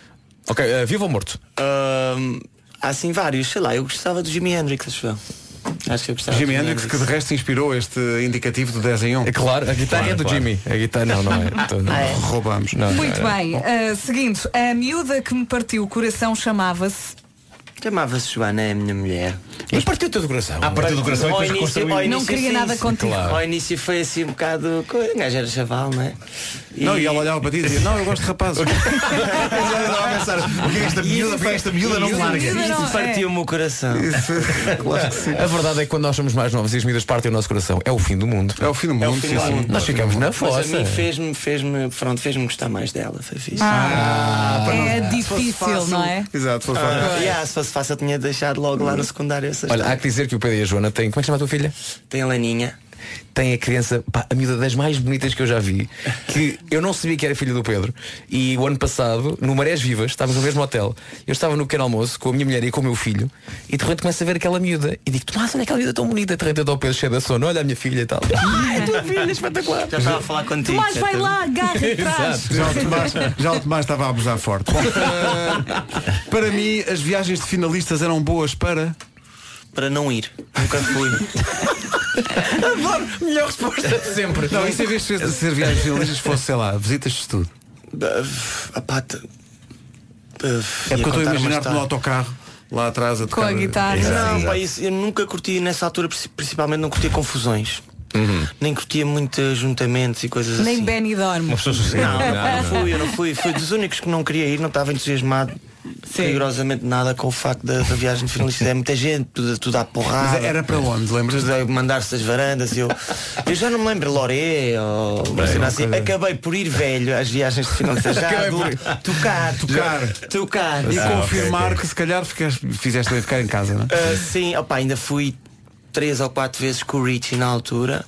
Ok, eh, vivo ou morto? Ahm, há assim vários, sei lá, eu gostava do Jimi Hendrix, acho eu. Acho que eu gostava Jimi Hendrix, que de resto inspirou este indicativo do 10 em 1. É claro, a guitarra é do Jimmy. A guitarra não, não é. Então, não. Ah, é? Roubamos. Não, Muito bem. Uh, seguinte, a miúda que me partiu o coração chamava-se. Chamava-se Joana, é a minha mulher. Mas partiu o teu coração. Ah, partiu do coração e depois início- reconstruiu. ao Não queria sim, nada sim. contigo. Ao início foi assim um bocado. O gajo era chaval, não é? Não, e ela olhava para ti e dizia, não, eu gosto de rapazes. Eu estava a pensar, o que é esta miúda? Porque esta miúda não me larga. Isso partiu-me o coração. A verdade é que quando nós somos mais novos e as medidas partem o nosso coração, é o fim do mundo. É o fim do mundo. fim sim, do sim. mundo. Nós ficamos na Mas a fossa. mim fez-me, fez-me, pronto, fez-me gostar mais dela. Foi fixe. Ah, é Se fosse difícil, não é? Exato, foi Ah, fácil. Fosse fácil eu tinha deixado logo lá no secundário essa Olha, há história. que dizer que o Pedro e a Joana têm. Como é que chama a tua filha? Tem a Laninha. Tem a criança, pá, a miúda das mais bonitas que eu já vi. Que eu não sabia que era filha do Pedro. E o ano passado, no Marés Vivas, estávamos no mesmo hotel. Eu estava no pequeno almoço com a minha mulher e com o meu filho. E de repente começo a ver aquela miúda. E digo, Tomás, olha aquela miúda tão bonita. De repente eu ao Pedro cheio da sono. Olha a minha filha e tal. Ai, a tua filha, espetacular. Já estava a falar contigo. Tomás, vai lá, agarra atrás. Já o, Tomás, já o Tomás estava a abusar forte. Bom, para mim, as viagens de finalistas eram boas para. Para não ir. Nunca fui. Adoro, melhor resposta de sempre. Não, isso em vez de ser viagens de finalistas fosse, sei lá, visitas de estudo. A pata. É porque eu estou a imaginar-te no autocarro, lá atrás a Com a tocar. guitarra. Não, pá, isso, eu nunca curti nessa altura, princi- principalmente não curtia confusões. Nem curtia muito ajuntamentos e coisas Nem assim. Benny dorme. Não, não, não fui, eu não fui. Fui dos únicos que não queria ir, não estava entusiasmado rigorosamente nada com o facto da, da viagem de finalistas. É muita gente, tudo, tudo à porrada. Mas era para onde, lembras? A mandar-se das varandas e eu. Eu já não me lembro, Loré ou cena assim. Acabei por ir velho às viagens de finalistas. Já por- tocar, Tocar. tocar. E Ah, confirmar ok, ok. que se calhar ficaste, fizeste bem ficar em casa, não é? Ah, sim, opa, ainda fui três ou quatro vezes com o Richie na altura.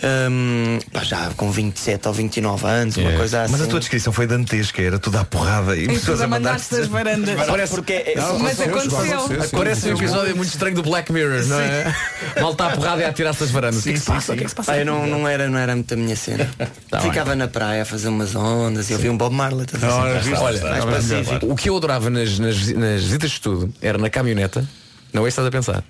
Ahm, pá, já com 27 ou 29 anos, uma coisa assim. Mas a tua descrição foi dantesca, era tudo à porrada e E pessoas a mandar-se das varandas. Parece porque é, Não, Mas aconteceu. Parece um episódio muito estranho do Black Mirror, não é? Mal está a porrada e a tirar-se das varandas. O que é que se passa? O que é que se passa? Pá, eu não, não, era, não era muito a minha cena. Tá Ficava na praia a fazer umas ondas e eu vi um Bob Marley. a fazer- Ora, viste? Olha, mais pacífico. o que eu adorava nas, nas, nas visitas de estudo era na caminhoneta, não é isso que estás a pensar.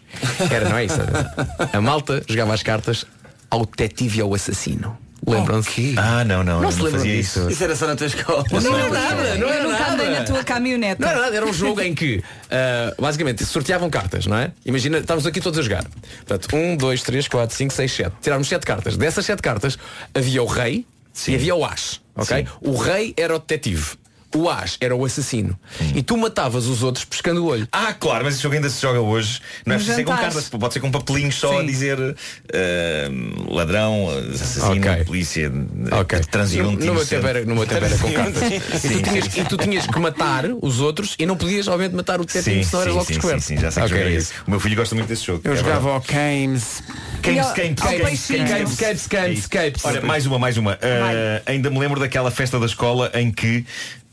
Era, não é isso. que estás a pensar. A malta jogava as cartas ao detetive e ao assassino. Lembram-se? Ah, não, não, Não não, se não lembram fazia disso? isso. Isso era só na tua escola. Não era nada, não eu era nunca andei na tua caminhoneta. Não era nada, era um jogo em que ah, basicamente sorteavam cartas, não é? Imagina, estávamos aqui todos a jogar. Portanto, um, dois, três, quatro, cinco, seis, sete. Tirávamos sete cartas. Dessas sete cartas havia o rei e havia o as. Ok? O rei era o detetive. O as era o assassino. E tu matavas os outros pescando o olho. Ah, claro, mas esse jogo ainda se joga hoje. Não é preciso ser com cartas, pode ser com papelinhos só a Sim. dizer eh, ladrão, assassino, Ok. polícia, Ok. transeunte. No, no meu inocente. tempo era, no meu tempo era com cartas. e, tu tinhas, e tu tinhas que matar os outros e não podias, obviamente, matar o detetive, eras sim, logo descoberto. sim, sim, já sei que Ok, jogo é esse. O meu filho gosta muito desse jogo. Eu é jogava ao Games. Games, Games, Games. Games, Capes, capes, capes. Olha, mais uma, mais uma. Uh, ainda me lembro daquela festa da escola em que.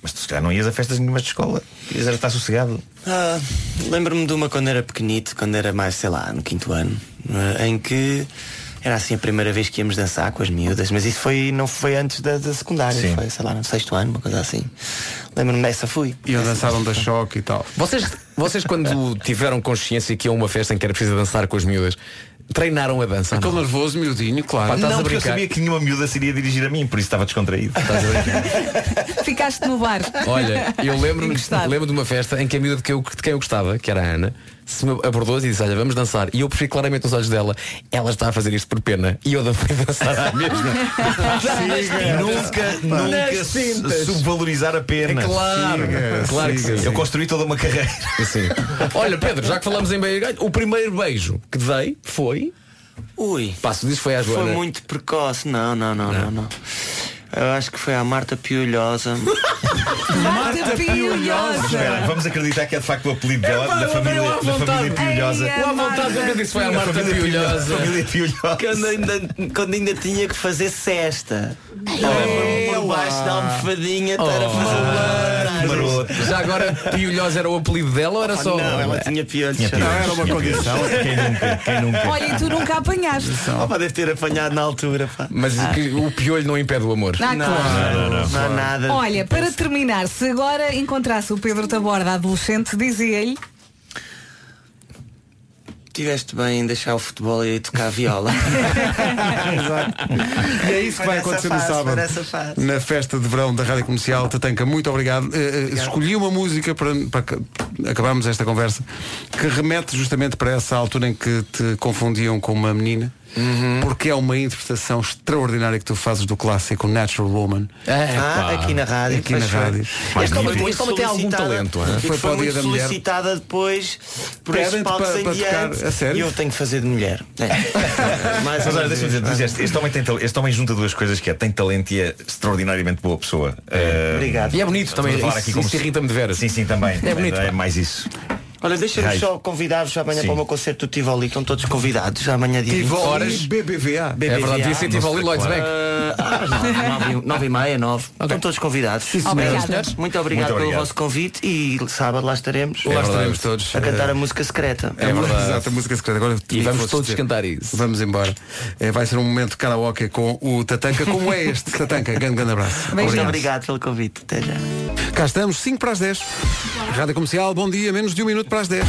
Mas tu se calhar não ias a festas nenhumas de escola. Ias era estar sossegado. Ah, Lembro-me de uma quando era pequenito, quando era mais, sei lá, no quinto ano, eh, em que era assim a primeira vez que íamos dançar com as miúdas, mas isso foi, não foi antes da, da secundária, Sim. foi, sei lá, no sexto ano, uma coisa assim. Lembro-me dessa fui. Iam dançaram da choque e tal. Vocês, vocês quando tiveram consciência que ia uma festa em que era preciso dançar com as miúdas, treinaram a dança? ou Aquele não? nervoso, miudinho, claro. Pá, estás não, a porque eu brincar? sabia que nenhuma miúda se iria dirigir a mim, por isso estava descontraído. Ficaste no bar. Olha, eu lembro-me Encostado. lembro de uma festa em que a miúda de, que eu, de quem eu gostava, que era a Ana, se me abordou e disse, olha, vamos dançar. E eu percebi claramente nos olhos dela, ela está a fazer isto por pena. E eu fui dançar à mesma. nunca, nunca su- subvalorizar a pena. É claro, Siga, claro que sim. Eu construí toda uma carreira. Sim. Olha, Pedro, já que falamos em beijo, o primeiro beijo que dei foi. Ui, Passo disso foi à Joana. foi muito precoce, não, não, não, não, não. Eu acho que foi a Marta Piolhosa. Marta Espera, Piolhosa. vamos acreditar que é de facto o apelido dela, da família, da família. Piolhosa. Ei, Com a vontade Marta quando eu disse foi a Marta família Piolhosa. Família Piolhosa. Quando ainda, quando ainda tinha que fazer cesta. Lembro-me por baixo da almofadinha estar a fazer Maroto. Já agora Piolhosa era o apelido dela ou era só. Não, ela tinha piolhos. Não, era uma condição. Quem nunca? Quem nunca? Olha, e tu nunca apanhaste. Opa, deve ter apanhado na altura, pá. Mas que o piolho não impede o amor. Não, claro. não, não, não há nada. Olha, para terminar, se agora encontrasse o Pedro Taborda adolescente, dizia-lhe tiveste bem em deixar o futebol e tocar a viola. E é isso que vai acontecer nessa no fase, sábado. fase. Na festa de verão da Rádio Comercial. Tatanca, muito obrigado. Eh, eh, escolhi uma música para, para acabarmos esta conversa que remete justamente para essa altura em que te confundiam com uma menina. Uhum. Porque é uma interpretação extraordinária que tu fazes do clássico Natural Woman. Ah, aqui na rádio. Aqui na rádio. Este homem, Magnífico. este homem tem algum talento. Foi hein? foi muito da Mulher. solicitada depois por esses palcos em diante. E eu tenho que fazer de mulher. É. Mas olha, deixa-me dizer, este, este homem tem tal- este homem junta duas coisas que é tem talento e é extraordinariamente boa pessoa. Eh, Obrigado. E é bonito também, isso- aqui como isso se- irrita-me de veras. Sim, sim, também. É bonito, É mais isso. Olha, deixa-me só convidar-vos amanhã Sim. para o meu concerto do Tivoli. Estão todos convidados. Amanhã dia 20 Tivoli horas. BBVA. BBVA. É verdade, devia ser Tivoli Lloydsbeck. Ah, às nove, nove, nove e meia, nove. Estão todos convidados. Obrigada. Senhores, Muito obrigado Muito pelo obrigado. vosso convite e sábado lá estaremos. Lá estaremos todos. A cantar a música secreta. É verdade. Exato, a música secreta. Agora E vamos todos dizer. cantar isso. Vamos embora. Eh, vai ser um momento de karaoke com o Tatanca. Como é este, Tatanca? Grande, grande abraço. Muito obrigado pelo convite. Até já. Cá estamos, 5 para as 10. Rádio Comercial, bom dia, menos de um minuto para as 10.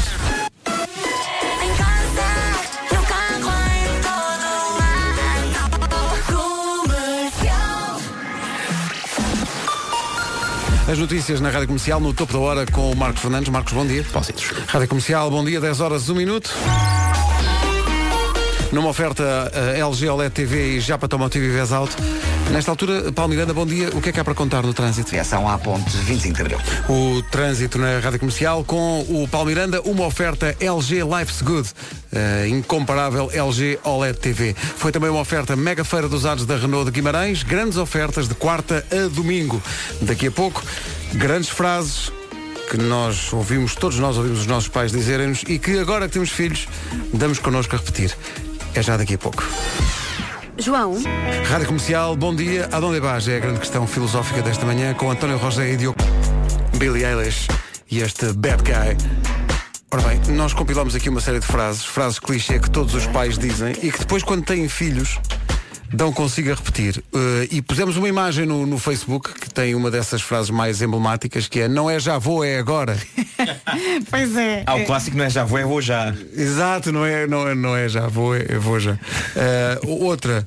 As notícias na Rádio Comercial no topo da hora com o Marcos Fernandes. Marcos, bom dia. Rádio Comercial, bom dia, 10 horas, 1 minuto. Numa oferta eh, LG OLED TV e Japa Automotive e Vez Alto. Nesta altura, Paulo Miranda, bom dia. O que é que há para contar no trânsito? Viação à ponte 25 de Abril. O trânsito na Rádio Comercial com o Paulo Miranda, uma oferta LG Life's Good, eh, incomparável LG OLED TV. Foi também uma oferta mega feira dos usados da Renault de Guimarães, grandes ofertas de quarta a domingo. Daqui a pouco, grandes frases que nós ouvimos, todos nós ouvimos os nossos pais dizerem-nos e que agora que temos filhos, damos connosco a repetir. É já daqui a pouco. João, Rádio Comercial, bom dia. Aonde vais? É a grande questão filosófica desta manhã com António Rosé e Diogo Billy Eilish e este Bad Guy. Ora bem, nós compilamos aqui uma série de frases, frases clichê que todos os pais dizem e que depois quando têm filhos dão consigo a repetir. Eh, e pusemos uma imagem no, no Facebook que tem uma dessas frases mais emblemáticas que é não é já vou, é agora. Pois é. Ah, o clássico não é já vou, é vou já. Exato, não é, não é, não é já vou, é vou já. Eh, outra,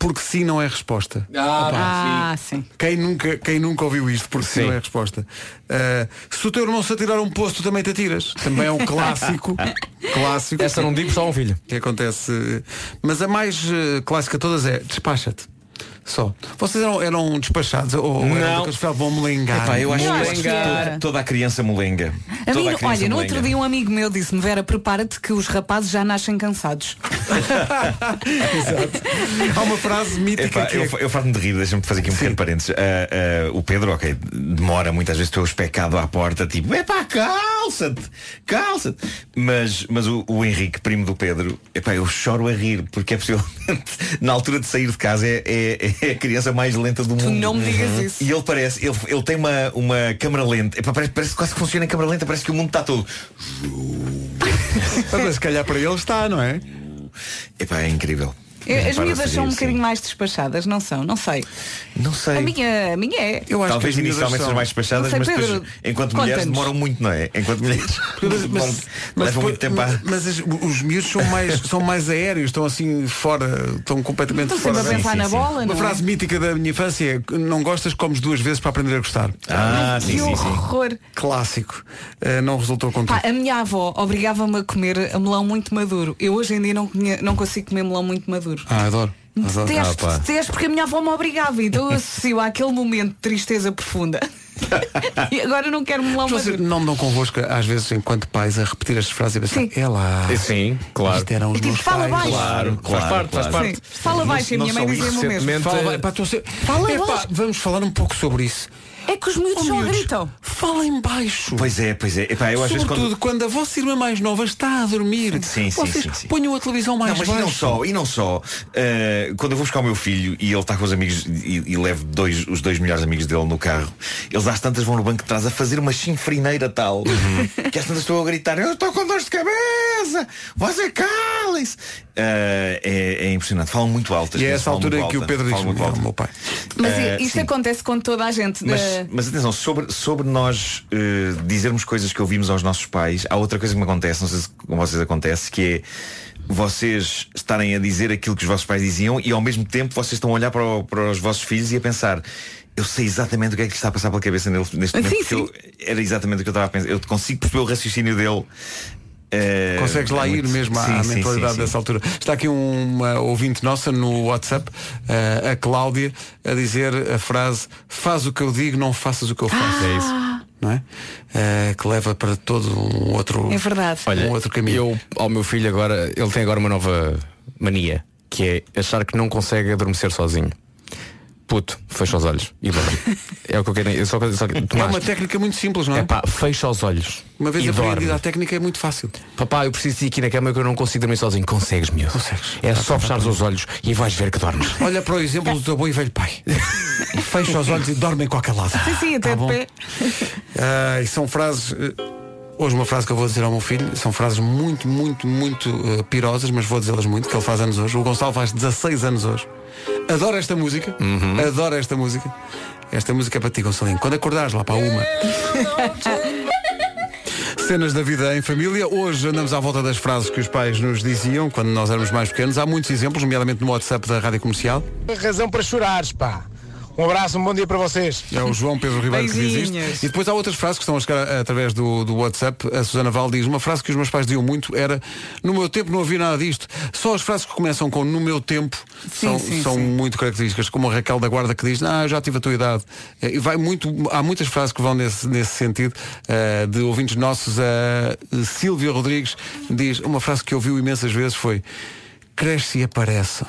porque sim não é resposta. Ah, sim. Quem nunca, quem nunca ouviu isto, porque sim. não é resposta. Uh, se o teu irmão se atirar a um posto, tu também te atiras. Também é um clássico. clássico. Essa não digo só a um filho. Que acontece. Mas a mais uh, clássica de todas é despacha-te. Só. Vocês eram, eram despachados ou Não. eram daqueles que vão molengar? Epá, eu acho que toda, toda a criança molenga. A mim, a criança olha, no molenga. outro dia um amigo meu disse-me, Vera, prepara-te que os rapazes já nascem cansados. Há uma frase mítica Epá, que eu, é... eu faço-me de rir, deixa-me fazer aqui um pequeno parênteses. Ah, ah, o Pedro, ok, demora muitas vezes, estou especado à porta, tipo, epá, calça-te, calça-te. Mas, mas o, o Henrique, primo do Pedro, epá, eu choro a rir, porque é possivelmente, na altura de sair de casa, é, é- é a criança mais lenta do mundo. não me digas Uhum. isso. E ele parece, ele, ele tem uma, uma câmara lenta, parece, parece quase que funciona em câmara lenta, parece que o mundo está todo. Mas se calhar para ele está, não é? Epá, é incrível. Eu- As miúdas são um assim. bocadinho mais despachadas, não são? Não sei. Não sei. A minha, a minha é. Eu acho Talvez que inicialmente são. sejam mais despachadas, sei, mas depois, Pedro, enquanto mulheres demoram muito, não é? Enquanto mulheres demoram- levam depois- muito tempo a. mas- mas as- os miúdos são mais, são mais aéreos, estão assim fora, estão completamente Estão fora. sempre a pensar na bola, Uma não é? frase mítica da minha infância é não gostas, comes duas vezes para aprender a gostar. Ah, sim, que sim, sim. horror. Clássico. Eh, não resultou com Pá, a minha avó obrigava-me a comer melão muito maduro. Eu hoje em dia não, não consigo comer melão muito maduro. Ah, adoro. Detesto, Ah, detesto porque a minha avó me obrigava. Então eu associo àquele momento de tristeza profunda. e agora não quero melão Vocês maduro. não me dão convosco, às vezes, enquanto pais, a repetir estas frases e pensar, é lá. Sim, claro. Isto eram os É tipo, meus fala pais. baixo. Claro, claro. faz parte, faz claro. parte. Sim. Fala baixo, a minha mãe dizia-me o mesmo. Fala, vai, pá, ser- Fala Epá, baixo. vamos falar um pouco sobre isso. É que os miúdos Oh, só miúdos, gritam. Falem baixo. Pois é, pois é. Epá, eu Sobretudo quando. quando... a vossa irmã mais nova está a dormir. Sim, sim, Vocês sim, sim. ponham a televisão mais Não, mas baixo. e não só, e não só. eh, quando eu vou buscar o meu filho e ele está com os amigos e, e levo dois, os dois melhores amigos dele no carro, eles às tantas vão no banco de trás a fazer uma chinfrineira tal Uhum. que às tantas estou a gritar, eu estou com dor de cabeça, você calem-se. Eh, é, é impressionante, falam muito alto. E é essa altura em que o alto, Pedro diz, falam muito "Não, alto. meu pai. Mas isto sim. acontece com toda a gente. Mas- Mas, mas atenção, sobre, sobre nós eh, dizermos coisas que ouvimos aos nossos pais, há outra coisa que me acontece, não sei se com vocês acontece, que é vocês estarem a dizer aquilo que os vossos pais diziam e ao mesmo tempo vocês estão a olhar para, o- para os vossos filhos e a pensar eu sei exatamente o que é que está a passar pela cabeça nele neste momento, Sim, porque eu- era exatamente o que eu estava a pensar. Eu consigo perceber o raciocínio dele. Eh, Consegues lá é ir muito- mesmo à, Sim, à sim, mentalidade sim, sim. dessa altura. Está aqui uma ouvinte nossa no WhatsApp, eh, a Cláudia, a dizer a frase faz o que eu digo, não faças o que eu faço. É isso. Não é? Eh, que leva para todo um outro, É verdade. Olha, um outro caminho. eu ao meu filho agora, ele tem agora uma nova mania, que é achar que não consegue adormecer sozinho. Puto, fecha os olhos e dorme. é o que eu quero. Eu só, só, É uma técnica muito simples, não é? é pá, fecha os olhos. Uma vez e dorme. aprendida a técnica é muito fácil. Papá, eu preciso ir aqui na cama que eu não consigo dormir sozinho. Consegues, meu. Consegues. É só fechar os olhos e vais ver que dormes. Olha para o exemplo do teu bom e velho pai. Fecha os olhos e dorme em qualquer lado. Sim, sim, até Tá de pé. Ah, e são frases. Hoje uma frase que eu vou dizer ao meu filho, são frases muito, muito, muito eh, pirosas, mas vou dizê-las muito, que ele faz anos hoje. O Gonçalo faz 16 anos hoje. Adoro esta música. Adoro esta música. Esta música é para ti, Gonçalinho. Quando acordares lá para uma. Cenas da vida em família. Hoje andamos à volta das frases que os pais nos diziam quando nós éramos mais pequenos. Há muitos exemplos, nomeadamente no WhatsApp da Rádio Comercial. Razão para chorares, pá. Um abraço, um bom dia para vocês. É o João Pedro Ribeiro que diz isto. E depois há outras frases que estão a chegar através do, do WhatsApp. A Susana Val diz, uma frase que os meus pais diziam muito era no meu tempo não havia nada disto. Só as frases que começam com no meu tempo Sim, são, sim, são sim. muito características, como a Raquel da Guarda que diz, ah, eu já tive a tua idade. Eh, E vai muito, há muitas frases que vão nesse, nesse sentido, eh, de ouvintes nossos. A Silvia Rodrigues diz, uma frase que ouviu imensas vezes foi cresce e aparece.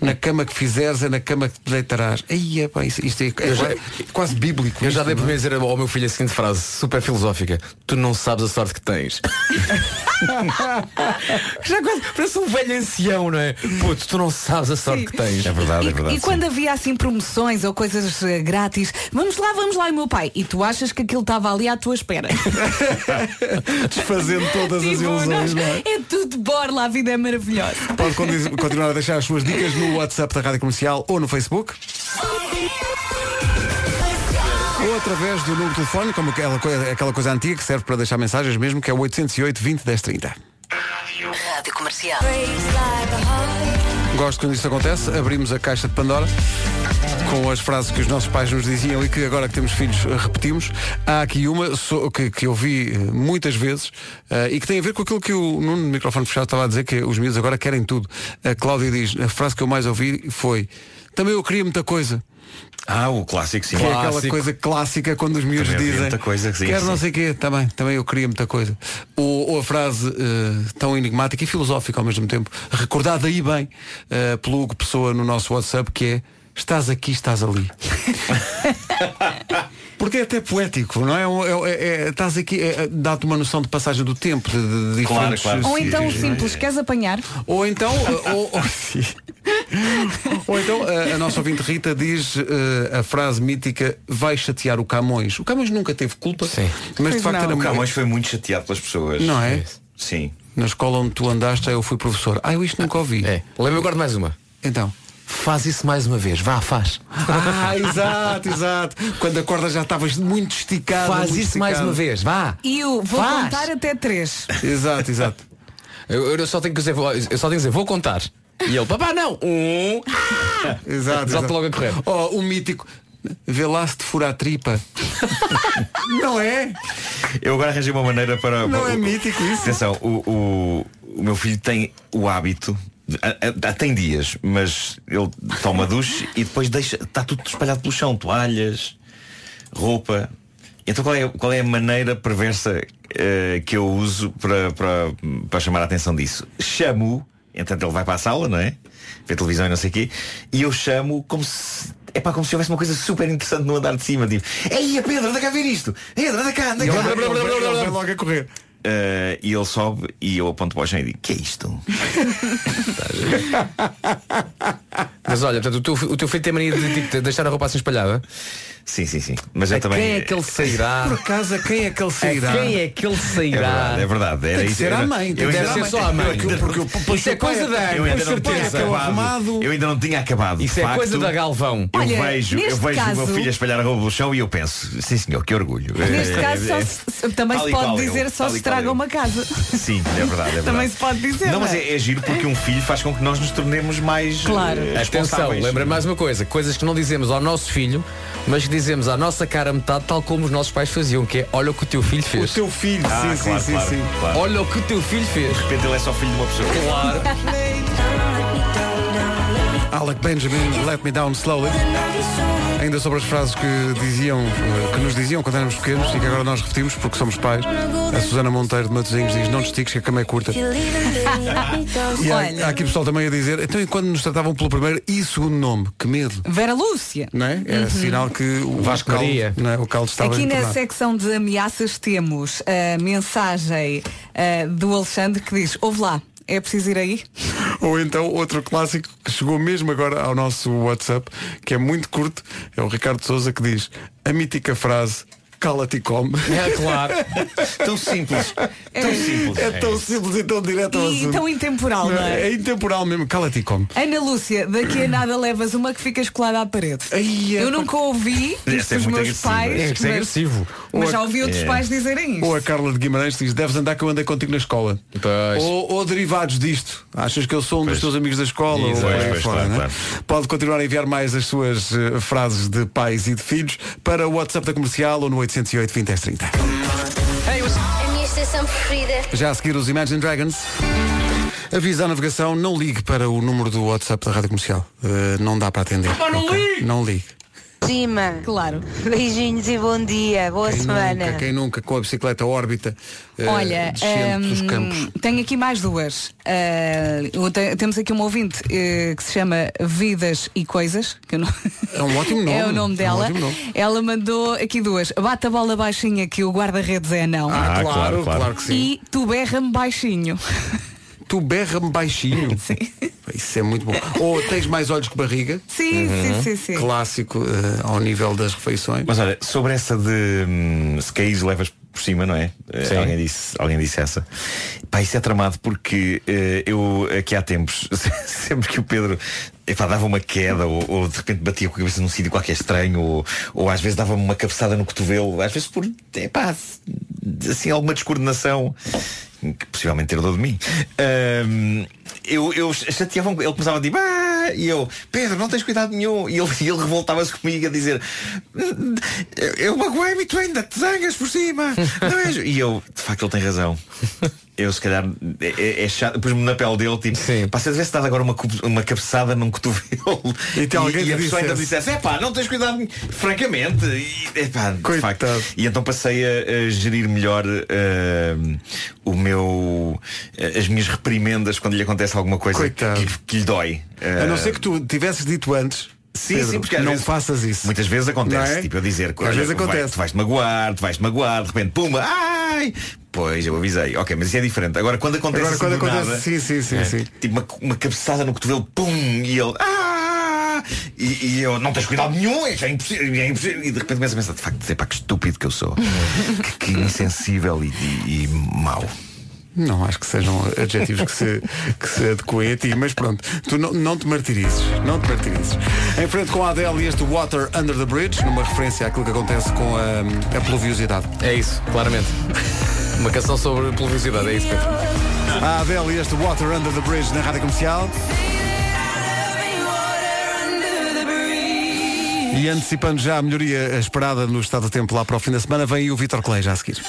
Na cama que fizeres é na cama que te deitarás. Aí é, pá, isto, isto é, é já- quase bíblico. Eu já isto, dei não para é? mim dizer ao meu filho a seguinte frase, super filosófica. Tu não sabes a sorte que tens. já quase, parece um velho ancião, não é? Puto, tu não sabes a sorte que tens. É verdade, é E, verdade. e quando havia assim promoções ou coisas eh, grátis, vamos lá, vamos lá, e meu pai. E tu achas que aquilo estava ali à tua espera? Desfazendo todas as Tipo, ilusões, nós- não é? é tudo borla, a vida é maravilhosa. Pode conti- continuar a deixar as suas dicas no WhatsApp da Rádio Comercial ou no Facebook. Ou através do número de telefone, como aquela coisa, aquela coisa antiga que serve para deixar mensagens mesmo, que é o 808 20 10 30. Rádio Comercial. Gosto quando isto acontece. Abrimos a caixa de Pandora com as frases que os nossos pais nos diziam e que agora que temos filhos eh, repetimos. Há aqui uma que, que eu vi eh, muitas vezes eh, e que tem a ver com aquilo que o Nuno, no microfone fechado, estava a dizer, que os miúdos agora querem tudo. A Cláudia diz, a frase que eu mais ouvi foi também eu queria muita coisa. Ah, o clássico, sim. Que é aquela coisa clássica quando os miúdos Também dizem muita coisa, sim, quero sim. não sei o quê, também, também eu queria muita coisa. Ou, ou a frase eh, tão enigmática e filosófica ao mesmo tempo, recordada aí bem eh, pelo Hugo Pessoa no nosso WhatsApp, que é estás aqui, estás ali. Porque é até poético, não é? É- é- é- estás aqui, é- é- dá-te uma noção de passagem do tempo, de, de- Claro, diferentes claro. Ou então é? simples, queres apanhar? Ou então, eh, ou, ou- sim. Ou então a, a nossa ouvinte Rita diz eh, a frase mítica vai chatear o Camões. O Camões nunca teve culpa, mas de facto não. era O muito- Camões foi muito chateado pelas pessoas. Não é? Sim. Na escola onde tu andaste eu fui professor. Ah, eu isto nunca ouvi. É. Lembra agora de mais uma. Então. Faz isso mais uma vez. Vá, faz. Ah, exato, exato. Quando a corda já estavas muito esticada. Faz muito isso mais uma vez. Vá. E eu vou Faz. contar até três. Exato, exato. Eu, eu só tenho que dizer, vou- eu só tenho que dizer, vou contar. E ele, papá, não. Um. Exato. Salta exato. logo a correr. Oh, o mítico. Vê lá se te fura a tripa. não é? Eu agora arranjei uma maneira para. Não para- é mítico isso? Atenção, o, o, o meu filho tem o hábito. A- a- tem dias, mas ele toma duche e depois deixa. Está tudo espalhado pelo chão, toalhas, roupa. Então qual é, qual é a maneira perversa eh, que eu uso para, para, para chamar a atenção disso? Chamo, entanto ele vai para a sala, não é? Vê televisão e não sei o quê, e eu chamo como se. É pá, como se houvesse uma coisa super interessante no andar de cima, tipo, Ei, Pedro, anda cá ver isto! Entra, anda cá, anda cá! ele- vai logo a correr. Eh, e ele sobe e eu aponto para o chão e digo, que é isto? Mas olha, portanto, o teu, o teu filho tem mania de, tipo, de deixar a roupa assim espalhada. Sim, sim, sim. Mas eu A também. quem é que ele sairá? Por acaso, a quem é que ele sairá? A quem é que ele É sairá? verdade, é verdade. Era Tem que isso. ser à ainda- mãe, eu ainda ser não- só à mãe. Porque o- porque Isso é coisa da Eu ainda não tinha é acabado. Eu ainda não tinha acabado. Isso é coisa da Galvão. Eu Olha, vejo, eu vejo o meu filho a espalhar a roupa pelo chão e eu penso, sim senhor, que orgulho. Neste É, caso, é, se- também se pode dizer só se estraga uma casa. Sim, é verdade, é. Também se pode dizer. Não, mas é? é, é giro porque um filho faz com que nós nos tornemos mais Claro. eh, Atenção, lembra mais uma coisa, coisas que não dizemos ao nosso filho, mas que dizemos à nossa cara metade, tal como os nossos pais faziam, que é olha o que o teu filho O fez. teu filho, Ah, sim, claro, sim, claro, sim, sim. claro. Olha o que o teu filho fez. De repente ele é só filho de uma pessoa. Claro. Alec Benjamin, Let Me Down Slowly. Ainda sobre as frases que diziam, eh, que nos diziam quando éramos pequenos e que agora nós repetimos porque somos pais. A Susana Monteiro de Matosinhos diz, não te estiques que a cama é curta. E há, há aqui pessoal também a dizer, então e quando nos tratavam pelo primeiro e segundo nome? Que medo. Vera Lúcia. Não é? Era sinal que o Vasco caldo, não é? o caldo estava Aqui na secção de ameaças temos a mensagem eh, do Alexandre que diz, ouve lá, é preciso ir aí? Ou então outro clássico que chegou mesmo agora ao nosso WhatsApp, que é muito curto, é o Ricardo Souza que diz a mítica frase cala-te e come. É claro. Tão simples. Tão simples. É tão simples e tão direto ao E tão intemporal, não é? É intemporal mesmo, cala-te e come. Ana Lúcia, daqui a nada levas uma que fica escolada à parede. Ai, é Eu nunca ouvi Essa isto é dos meus agressiva. pais, É, isso é mas, agressivo. Mas Ou já a- ouvi outros é. pais dizerem isto. Ou a Carla de Guimarães diz, deves andar que eu andei contigo na escola. Pois. Ou, ou derivados disto. Achas que eu sou um dos Pois. teus amigos da escola? ou por aí Pois, fora, claro, né? claro. Pode continuar a enviar mais as suas eh, frases de pais e de filhos para o WhatsApp da comercial ou no 808 20 10 30. A minha estação preferida. Já a seguir os Imagine Dragons. Avisa a navegação, não ligue para o número do WhatsApp da Rádio Comercial. Eh, não dá para atender. não ligue! Não ligue. Cima. Claro. Beijinhos e bom dia. Boa Quem semana. nunca, quem nunca, com a bicicleta órbita, eh, Olha, descendo dos hum, campos. tenho aqui mais duas. Eu te- temos aqui uma ouvinte eh, que se chama Vidas e Coisas. Que não... É um ótimo nome. É o nome É um dela. nome. Ela mandou aqui duas. Bate a bola baixinha que o guarda-redes é não. Ah, Ah, claro, claro, claro, claro. que sim. E tu berra-me baixinho. Tu berra-me baixinho. Isso é muito bom. Ou tens mais olhos que barriga. Sim, sim, sim, sim. Clássico eh, ao nível das refeições. Mas olha, sobre essa de hum, se caís levas por cima, não é? Eh, Sim. Alguém disse, alguém disse essa. Pá, isso é tramado porque eh, eu aqui há tempos, sempre que o Pedro epá, dava uma queda ou, ou de repente batia com a cabeça num sítio qualquer estranho ou, ou às vezes dava-me uma cabeçada no cotovelo, às vezes por epá, assim alguma descoordenação que possivelmente herdou de mim. Ahm, eu, eu chateava ele começava a dizer "Ah", e eu, Pedro, não tens cuidado nenhum. E ele, ele revoltava-se comigo a dizer eu, magoei-me tu ainda te zangas por cima. Não e eu, de facto ele tem razão eu se calhar é, é- é chato, pus-me na pele dele tipo, pá, se eu tivesse dado agora uma, uma cabeçada num cotovelo E tem alguém e, que a pessoa ainda dissesse. dissesse, é pá, não tens cuidado francamente e, epá, de facto. e então passei a, a gerir melhor eh, o meu eh, as minhas reprimendas quando lhe acontece alguma coisa que, que lhe dói A não Eh, ser que tu tivesses dito antes. Sim, Pedro, sim, porque não vezes- faças isso. Muitas vezes acontece, Não é? tipo, eu dizer Às vezes vai- acontece. tu vais-te magoar, tu vais-te magoar, de repente, pumba, ai! Pois, eu avisei. Ok, mas isso é diferente. Agora quando acontece Agora, assim quando do acontece- nada, sim, sim, sim, é, sim. Tipo uma, uma cabeçada no cotovelo, pum! E ele, ah! E, e eu, não tens cuidado nenhum, isso é impossível, é impossível. E de repente começo a pensar, de facto, epá, que estúpido que eu sou. que, que insensível e, e, e mau. Não acho que sejam adjetivos que se, que se adequem a ti, mas pronto, tu não, não te martirizes, não te martirizes. Em frente com a Adele e este Water Under the Bridge, numa referência àquilo que acontece com a, a pluviosidade. É isso, claramente. Uma canção sobre pluviosidade, é isso, Pedro. A Adele e este Water Under the Bridge na rádio comercial. E antecipando já a melhoria esperada no estado do tempo lá para o fim da semana, vem o Vitor Clay já a seguir.